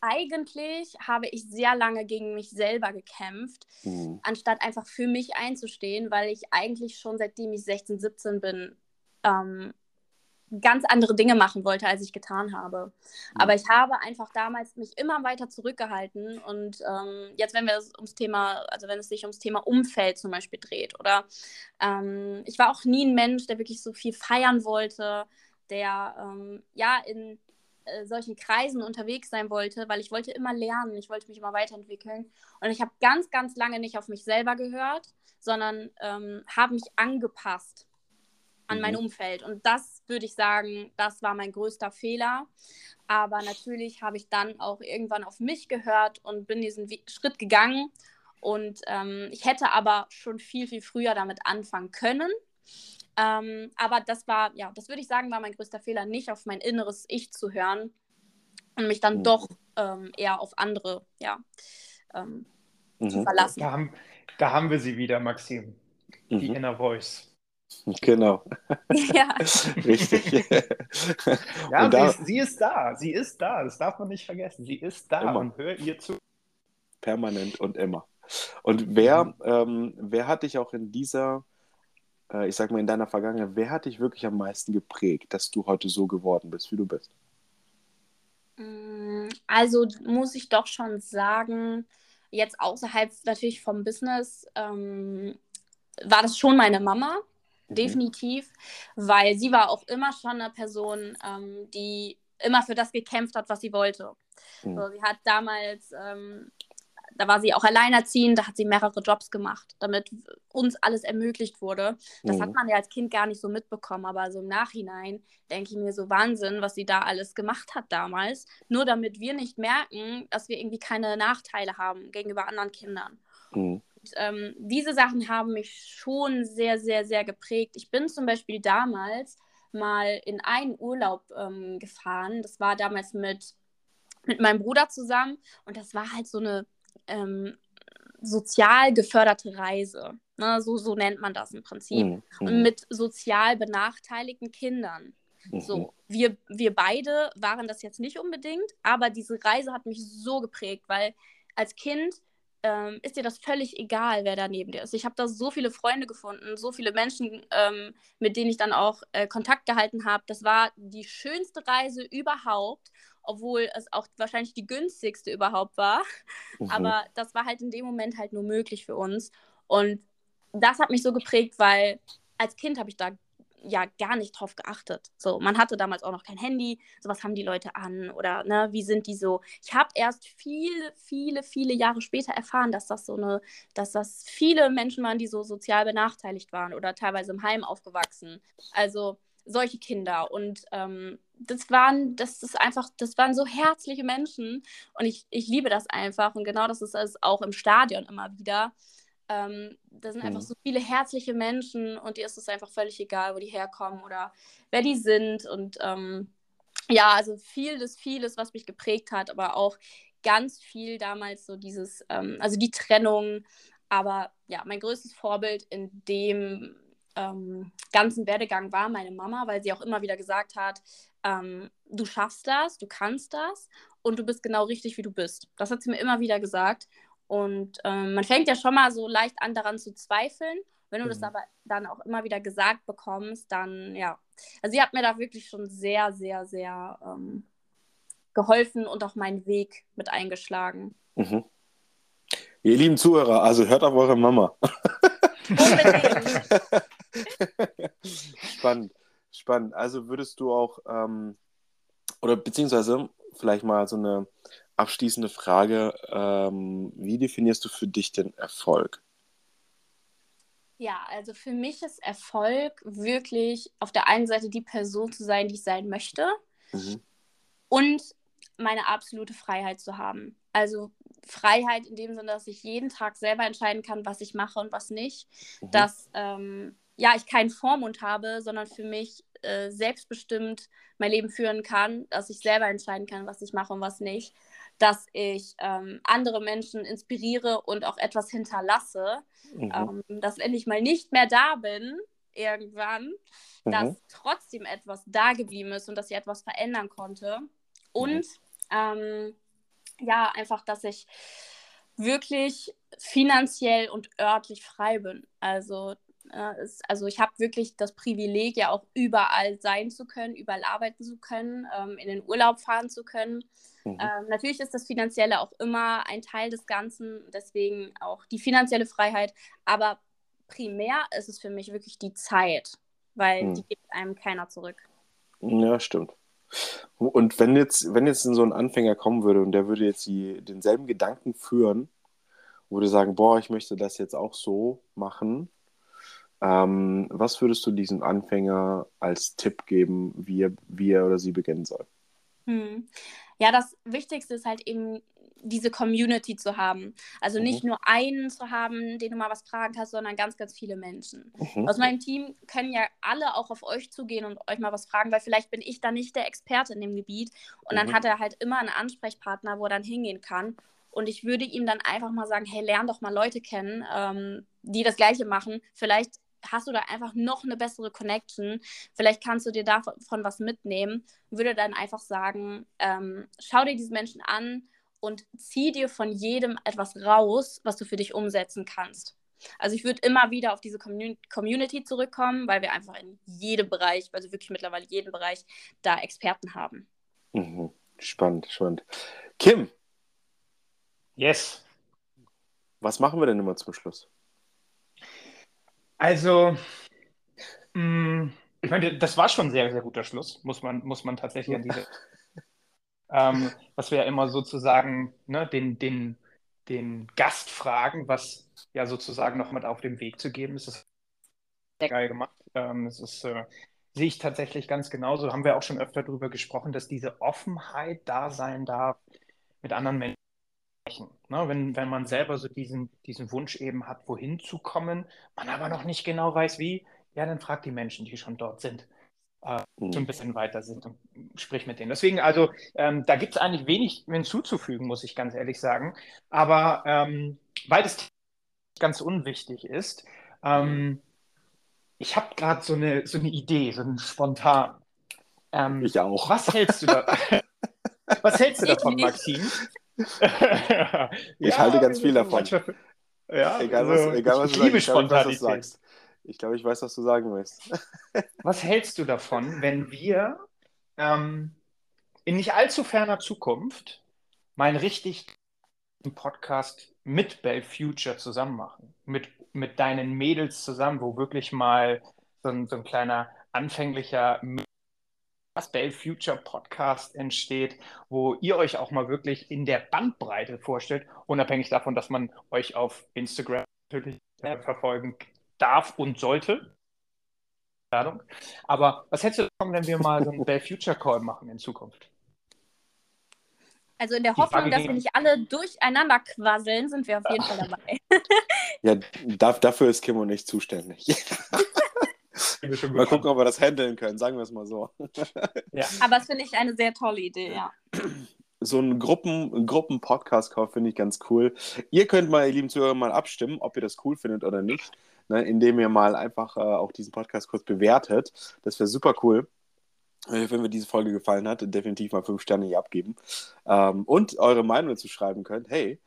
eigentlich habe ich sehr lange gegen mich selber gekämpft, mhm. anstatt einfach für mich einzustehen, weil ich eigentlich schon seitdem ich 16, 17 bin, ähm, ganz andere Dinge machen wollte, als ich getan habe. Aber ich habe einfach damals mich immer weiter zurückgehalten und ähm, jetzt, wenn wir es ums Thema, also wenn es sich ums Thema Umfeld zum Beispiel dreht, oder ähm, ich war auch nie ein Mensch, der wirklich so viel feiern wollte, der ähm, ja in äh, solchen Kreisen unterwegs sein wollte, weil ich wollte immer lernen, ich wollte mich immer weiterentwickeln. Und ich habe ganz, ganz lange nicht auf mich selber gehört, sondern ähm, habe mich angepasst an mein mhm. Umfeld. Und das würde ich sagen, das war mein größter Fehler. Aber natürlich habe ich dann auch irgendwann auf mich gehört und bin diesen Schritt gegangen. Und ähm, ich hätte aber schon viel, viel früher damit anfangen können. Ähm, aber das war, ja, das würde ich sagen, war mein größter Fehler, nicht auf mein inneres Ich zu hören und mich dann mhm. doch ähm, eher auf andere, ja, ähm, mhm. zu verlassen. Da haben, da haben wir sie wieder, Maxim. Die mhm. Inner Voice. Genau. Ja. Richtig. ja, da, sie, ist, sie, ist, da. Sie ist da. Das darf man nicht vergessen. Sie ist da immer. und hör ihr zu. Permanent und immer. Und wer, mhm. ähm, wer hat dich auch in dieser, äh, ich sag mal, in deiner Vergangenheit, wer hat dich wirklich am meisten geprägt, dass du heute so geworden bist, wie du bist? Mm, also muss ich doch schon sagen, jetzt außerhalb natürlich vom Business, ähm, war das schon meine Mama Mhm. definitiv, weil sie war auch immer schon eine Person, ähm, die immer für das gekämpft hat, was sie wollte. Mhm. So, sie hat damals, ähm, da war sie auch alleinerziehend, da hat sie mehrere Jobs gemacht, damit uns alles ermöglicht wurde. Das mhm. hat man ja als Kind gar nicht so mitbekommen, aber so im Nachhinein denke ich mir so Wahnsinn, was sie da alles gemacht hat damals, nur damit wir nicht merken, dass wir irgendwie keine Nachteile haben gegenüber anderen Kindern. Mhm ähm, diese Sachen haben mich schon sehr, sehr, sehr geprägt. Ich bin zum Beispiel damals mal in einen Urlaub ähm, gefahren. Das war damals mit, mit meinem Bruder zusammen und das war halt so eine, ähm, sozial geförderte Reise. Ne? So, so nennt man das im Prinzip. Mhm. Und mit sozial benachteiligten Kindern. Mhm. So, wir, wir beide waren das jetzt nicht unbedingt, aber diese Reise hat mich so geprägt, weil als Kind ähm, ist dir das völlig egal, wer da neben dir ist. Ich habe da so viele Freunde gefunden, so viele Menschen, ähm, mit denen ich dann auch äh, Kontakt gehalten habe. Das war die schönste Reise überhaupt, obwohl es auch wahrscheinlich die günstigste überhaupt war. Mhm. Aber das war halt in dem Moment halt nur möglich für uns. Und das hat mich so geprägt, weil als Kind habe ich da ja gar nicht drauf geachtet. So, man hatte damals auch noch kein Handy. So, was haben die Leute an oder ne, wie sind die so? Ich habe erst viele, viele, viele Jahre später erfahren, dass das so eine, dass das viele Menschen waren, die so sozial benachteiligt waren oder teilweise im Heim aufgewachsen. Also solche Kinder und ähm, das waren, das ist einfach, das waren so herzliche Menschen und ich, ich liebe das einfach und genau das ist es auch im Stadion immer wieder. Ähm, da sind einfach Mhm. so viele herzliche Menschen und dir ist es einfach völlig egal, wo die herkommen oder wer die sind. Und ähm, ja, also vieles, vieles, was mich geprägt hat, aber auch ganz viel damals so dieses, ähm, also die Trennung. Aber ja, mein größtes Vorbild in dem ähm, ganzen Werdegang war meine Mama, weil sie auch immer wieder gesagt hat, ähm, du schaffst das, du kannst das und du bist genau richtig, wie du bist. Das hat sie mir immer wieder gesagt. Und ähm, man fängt ja schon mal so leicht an, daran zu zweifeln. Wenn du das Mhm. aber dann auch immer wieder gesagt bekommst, dann ja. Also sie hat mir da wirklich schon sehr, sehr, sehr ähm, geholfen und auch meinen Weg mit eingeschlagen. Mhm. Ihr lieben Zuhörer, also hört auf eure Mama. Spannend, spannend. Also würdest du auch, ähm, oder beziehungsweise vielleicht mal so eine abschließende Frage, ähm, wie definierst du für dich den Erfolg? Ja, also für mich ist Erfolg wirklich auf der einen Seite die Person zu sein, die ich sein möchte Mhm. und meine absolute Freiheit zu haben. Also Freiheit in dem Sinne, dass ich jeden Tag selber entscheiden kann, was ich mache und was nicht. Mhm. Dass ähm, ja, ich keinen Vormund habe, sondern für mich äh, selbstbestimmt mein Leben führen kann, dass ich selber entscheiden kann, was ich mache und was nicht. Dass ich ähm, andere Menschen inspiriere und auch etwas hinterlasse. Mhm. Ähm, dass wenn ich mal nicht mehr da bin, irgendwann, dass Mhm. trotzdem etwas da geblieben ist und dass ich etwas verändern konnte. Und ähm, ja, einfach, dass ich wirklich finanziell und örtlich frei bin. Also, äh, es, also ich habe wirklich das Privileg, ja auch überall sein zu können, überall arbeiten zu können, ähm, in den Urlaub fahren zu können. Mhm. Ähm, natürlich ist das Finanzielle auch immer ein Teil des Ganzen, deswegen auch die finanzielle Freiheit. Aber primär ist es für mich wirklich die Zeit, weil Hm. die gibt einem keiner zurück. Ja, stimmt. Und wenn jetzt, wenn jetzt so ein Anfänger kommen würde und der würde jetzt die, denselben Gedanken führen, würde sagen, boah, ich möchte das jetzt auch so machen, ähm, was würdest du diesem Anfänger als Tipp geben, wie er, wie er oder sie beginnen soll? Hm. Ja, das Wichtigste ist halt eben diese Community zu haben. Also Mhm. nicht nur einen zu haben, den du mal was fragen kannst, sondern ganz, ganz viele Menschen. Mhm. Aus meinem Team können ja alle auch auf euch zugehen und euch mal was fragen, weil vielleicht bin ich da nicht der Experte in dem Gebiet. Und dann Mhm. hat er halt immer einen Ansprechpartner, wo er dann hingehen kann. Und ich würde ihm dann einfach mal sagen, hey, lern doch mal Leute kennen, ähm, die das Gleiche machen. Vielleicht hast du da einfach noch eine bessere Connection. Vielleicht kannst du dir davon was mitnehmen. Würde dann einfach sagen, ähm, schau dir diese Menschen an und zieh dir von jedem etwas raus, was du für dich umsetzen kannst. Also ich würde immer wieder auf diese Commun Community zurückkommen, weil wir einfach in jedem Bereich, also wirklich mittlerweile jeden Bereich, da Experten haben. Mhm. Spannend, spannend. Kim, Yes. was machen wir denn immer zum Schluss? Also, mh, ich meine, das war schon ein sehr, sehr guter Schluss, muss man, muss man tatsächlich an diese. ähm, was wir ja immer sozusagen ne, den, den, den Gast fragen, was ja sozusagen noch mit auf den Weg zu geben ist. Das ist geil gemacht. Ähm, das ist, äh, sehe ich tatsächlich ganz genauso. Haben wir auch schon öfter darüber gesprochen, dass diese Offenheit da sein darf, mit anderen Menschen. Ne, wenn, wenn man selber so diesen, diesen Wunsch eben hat, wohin zu kommen, man aber noch nicht genau weiß, wie, ja, dann fragt die Menschen, die schon dort sind. äh, mhm. so ein bisschen weiter sind und sprich mit denen. Deswegen, also ähm, da gibt es eigentlich wenig hinzuzufügen, muss ich ganz ehrlich sagen. Aber ähm, weil das ganz unwichtig ist, ähm, ich habe gerade so eine, so eine Idee, so einen spontan. Ähm, ich auch. Was hältst du da? was hältst du davon, Maxim? ich ja, halte ganz viel davon. Manchmal, ja, egal was, also, egal, was ich, liebe Spontanität. sagst. Ich glaube, ich weiß, was du sagen willst. was hältst du davon, wenn wir ähm, in nicht allzu ferner Zukunft mal einen richtig Podcast mit Bell Future zusammen machen? Mit, mit deinen Mädels zusammen, wo wirklich mal so ein, so ein kleiner anfänglicher Bell Future Podcast entsteht, wo ihr euch auch mal wirklich in der Bandbreite vorstellt, unabhängig davon, dass man euch auf Instagram natürlich äh, verfolgen darf und sollte. Aber was hättest du davon, wenn wir mal so einen Bell Future Call machen in Zukunft? Also in der Hoffnung, dass wir nicht alle durcheinander quasseln, sind wir auf jeden Fall dabei. ja, dafür ist Kimmo nicht zuständig. Mal gucken, ob wir das handeln können, sagen wir es mal so. ja. Aber das finde ich eine sehr tolle Idee, ja. So ein Gruppen, Gruppen-Podcast-Call finde ich ganz cool. Ihr könnt mal, ihr lieben Zuhörer, mal abstimmen, ob ihr das cool findet oder nicht, ne, indem ihr mal einfach äh, auch diesen Podcast kurz bewertet. Das wäre super cool äh, wenn mir diese Folge gefallen hat, definitiv mal fünf Sterne hier abgeben. Ähm, und eure Meinung dazu schreiben könnt. Hey,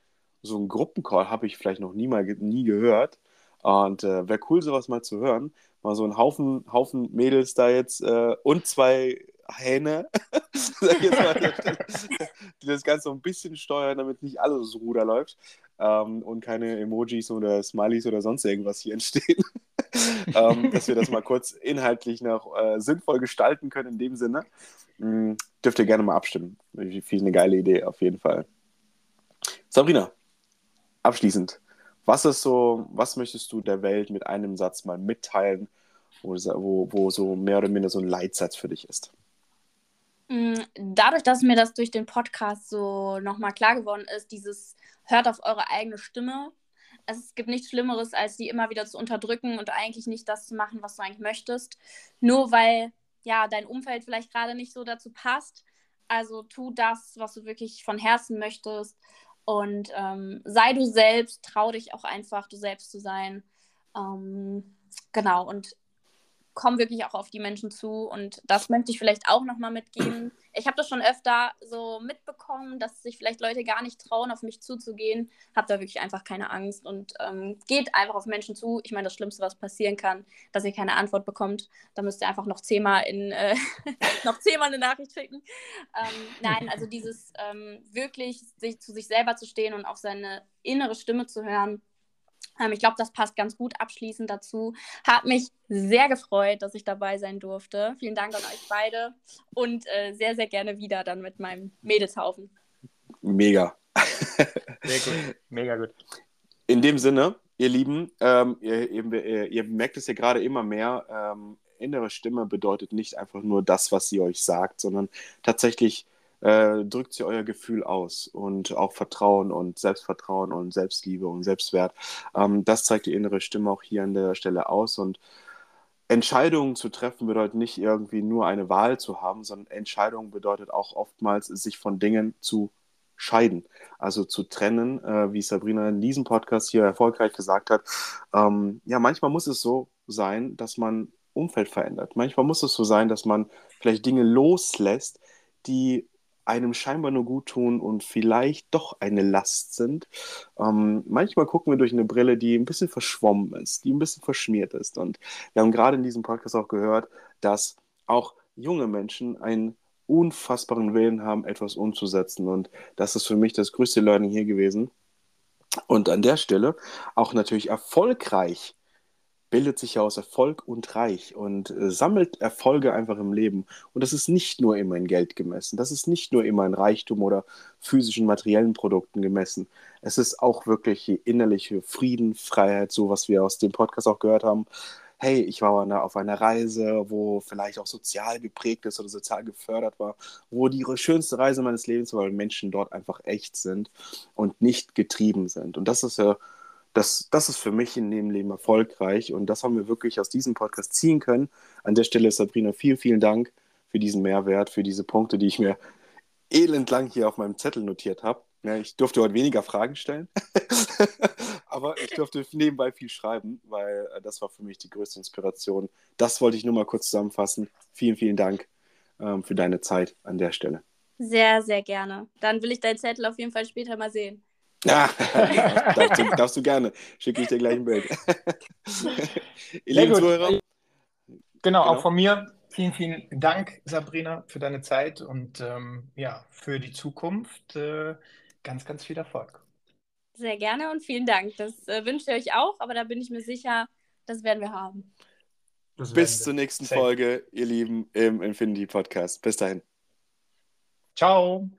so ein Gruppencall habe ich vielleicht noch nie mal nie gehört. Und äh, wäre cool, sowas mal zu hören. Mal so ein Haufen, Haufen Mädels da jetzt äh, und zwei Hähne, die das Ganze so ein bisschen steuern, damit nicht alles so Ruder läuft ähm, und keine Emojis oder Smileys oder sonst irgendwas hier entstehen. ähm, dass wir das mal kurz inhaltlich noch äh, sinnvoll gestalten können in dem Sinne. Mhm, dürft ihr gerne mal abstimmen. Ich finde eine geile Idee auf jeden Fall. Sabrina, abschließend, was ist so, was möchtest du der Welt mit einem Satz mal mitteilen, wo, wo, wo so mehr oder minder so ein Leitsatz für dich ist? Mm, dadurch, dass mir das durch den Podcast so nochmal klar geworden ist, dieses hört auf eure eigene Stimme. Es gibt nichts Schlimmeres, als die immer wieder zu unterdrücken und eigentlich nicht das zu machen, was du eigentlich möchtest. Nur weil ja dein Umfeld vielleicht gerade nicht so dazu passt. Also tu das, was du wirklich von Herzen möchtest und ähm, sei du selbst, trau dich auch einfach, du selbst zu sein. Ähm, genau, und komm wirklich auch auf die Menschen zu. Und das möchte ich vielleicht auch nochmal mitgeben. Ich habe das schon öfter so mitbekommen, dass sich vielleicht Leute gar nicht trauen, auf mich zuzugehen. Habt da wirklich einfach keine Angst und ähm, geht einfach auf Menschen zu. Ich meine, das Schlimmste, was passieren kann, dass ihr keine Antwort bekommt. Da müsst ihr einfach noch zehnmal, in, äh, noch zehnmal eine Nachricht schicken. Ähm, nein, also dieses ähm, wirklich sich zu sich selber zu stehen und auf seine innere Stimme zu hören ich glaube, das passt ganz gut abschließend dazu. Hat mich sehr gefreut, dass ich dabei sein durfte. Vielen Dank an euch beide und äh, sehr, sehr gerne wieder dann mit meinem Mädelshaufen. Mega. Sehr gut. Mega gut. In dem Sinne, ihr Lieben, ähm, ihr, ihr, ihr, merkt es ja gerade immer mehr. Ähm, innere Stimme bedeutet nicht einfach nur das, was sie euch sagt, sondern tatsächlich äh, drückt sie euer Gefühl aus und auch Vertrauen und Selbstvertrauen und Selbstliebe und Selbstwert. Ähm, das zeigt die innere Stimme auch hier an der Stelle aus und Entscheidungen zu treffen bedeutet nicht irgendwie nur eine Wahl zu haben, sondern Entscheidungen bedeutet auch oftmals, sich von Dingen zu scheiden, also zu trennen, äh, wie Sabrina in diesem Podcast hier erfolgreich gesagt hat. Ähm, ja, manchmal muss es so sein, dass man Umfeld verändert. Manchmal muss es so sein, dass man vielleicht Dinge loslässt, die einem scheinbar nur gut tun und vielleicht doch eine Last sind. Ähm, manchmal gucken wir durch eine Brille, die ein bisschen verschwommen ist, die ein bisschen verschmiert ist. Und wir haben gerade in diesem Podcast auch gehört, dass auch junge Menschen einen unfassbaren Willen haben, etwas umzusetzen. Und das ist für mich das größte Learning hier gewesen. Und an der Stelle auch natürlich erfolgreich bildet sich ja aus Erfolg und Reich und äh, sammelt Erfolge einfach im Leben. Und das ist nicht nur immer in Geld gemessen, das ist nicht nur immer in Reichtum oder physischen, materiellen Produkten gemessen. Es ist auch wirklich innerliche Frieden, Freiheit, so was wir aus dem Podcast auch gehört haben. Hey, ich war auf einer Reise, wo vielleicht auch sozial geprägt ist oder sozial gefördert war, wo die schönste Reise meines Lebens war, weil Menschen dort einfach echt sind und nicht getrieben sind. Und das ist ja das, das ist für mich in dem Leben erfolgreich und das haben wir wirklich aus diesem Podcast ziehen können. An der Stelle, Sabrina, vielen, vielen Dank für diesen Mehrwert, für diese Punkte, die ich mir elendlang hier auf meinem Zettel notiert habe. Ja, ich durfte heute weniger Fragen stellen, aber ich durfte nebenbei viel schreiben, weil äh, das war für mich die größte Inspiration. Das wollte ich nur mal kurz zusammenfassen. Vielen, vielen Dank ähm, für deine Zeit an der Stelle. Sehr, sehr gerne. Dann will ich deinen Zettel auf jeden Fall später mal sehen. Ja, darfst, du, darfst, du, gerne. Schicke ich dir gleich ein Bild. Ihr lieben Zuhörer. Genau, genau, auch von mir. Vielen, vielen Dank, Sabrina, für deine Zeit und ähm, ja, für die Zukunft. Äh, ganz, ganz viel Erfolg. Sehr gerne und vielen Dank. Das äh, wünsche ich euch auch, aber da bin ich mir sicher, das werden wir haben. Bis zur nächsten Folge, ihr Lieben, im Infinity Podcast. Bis dahin. Ciao.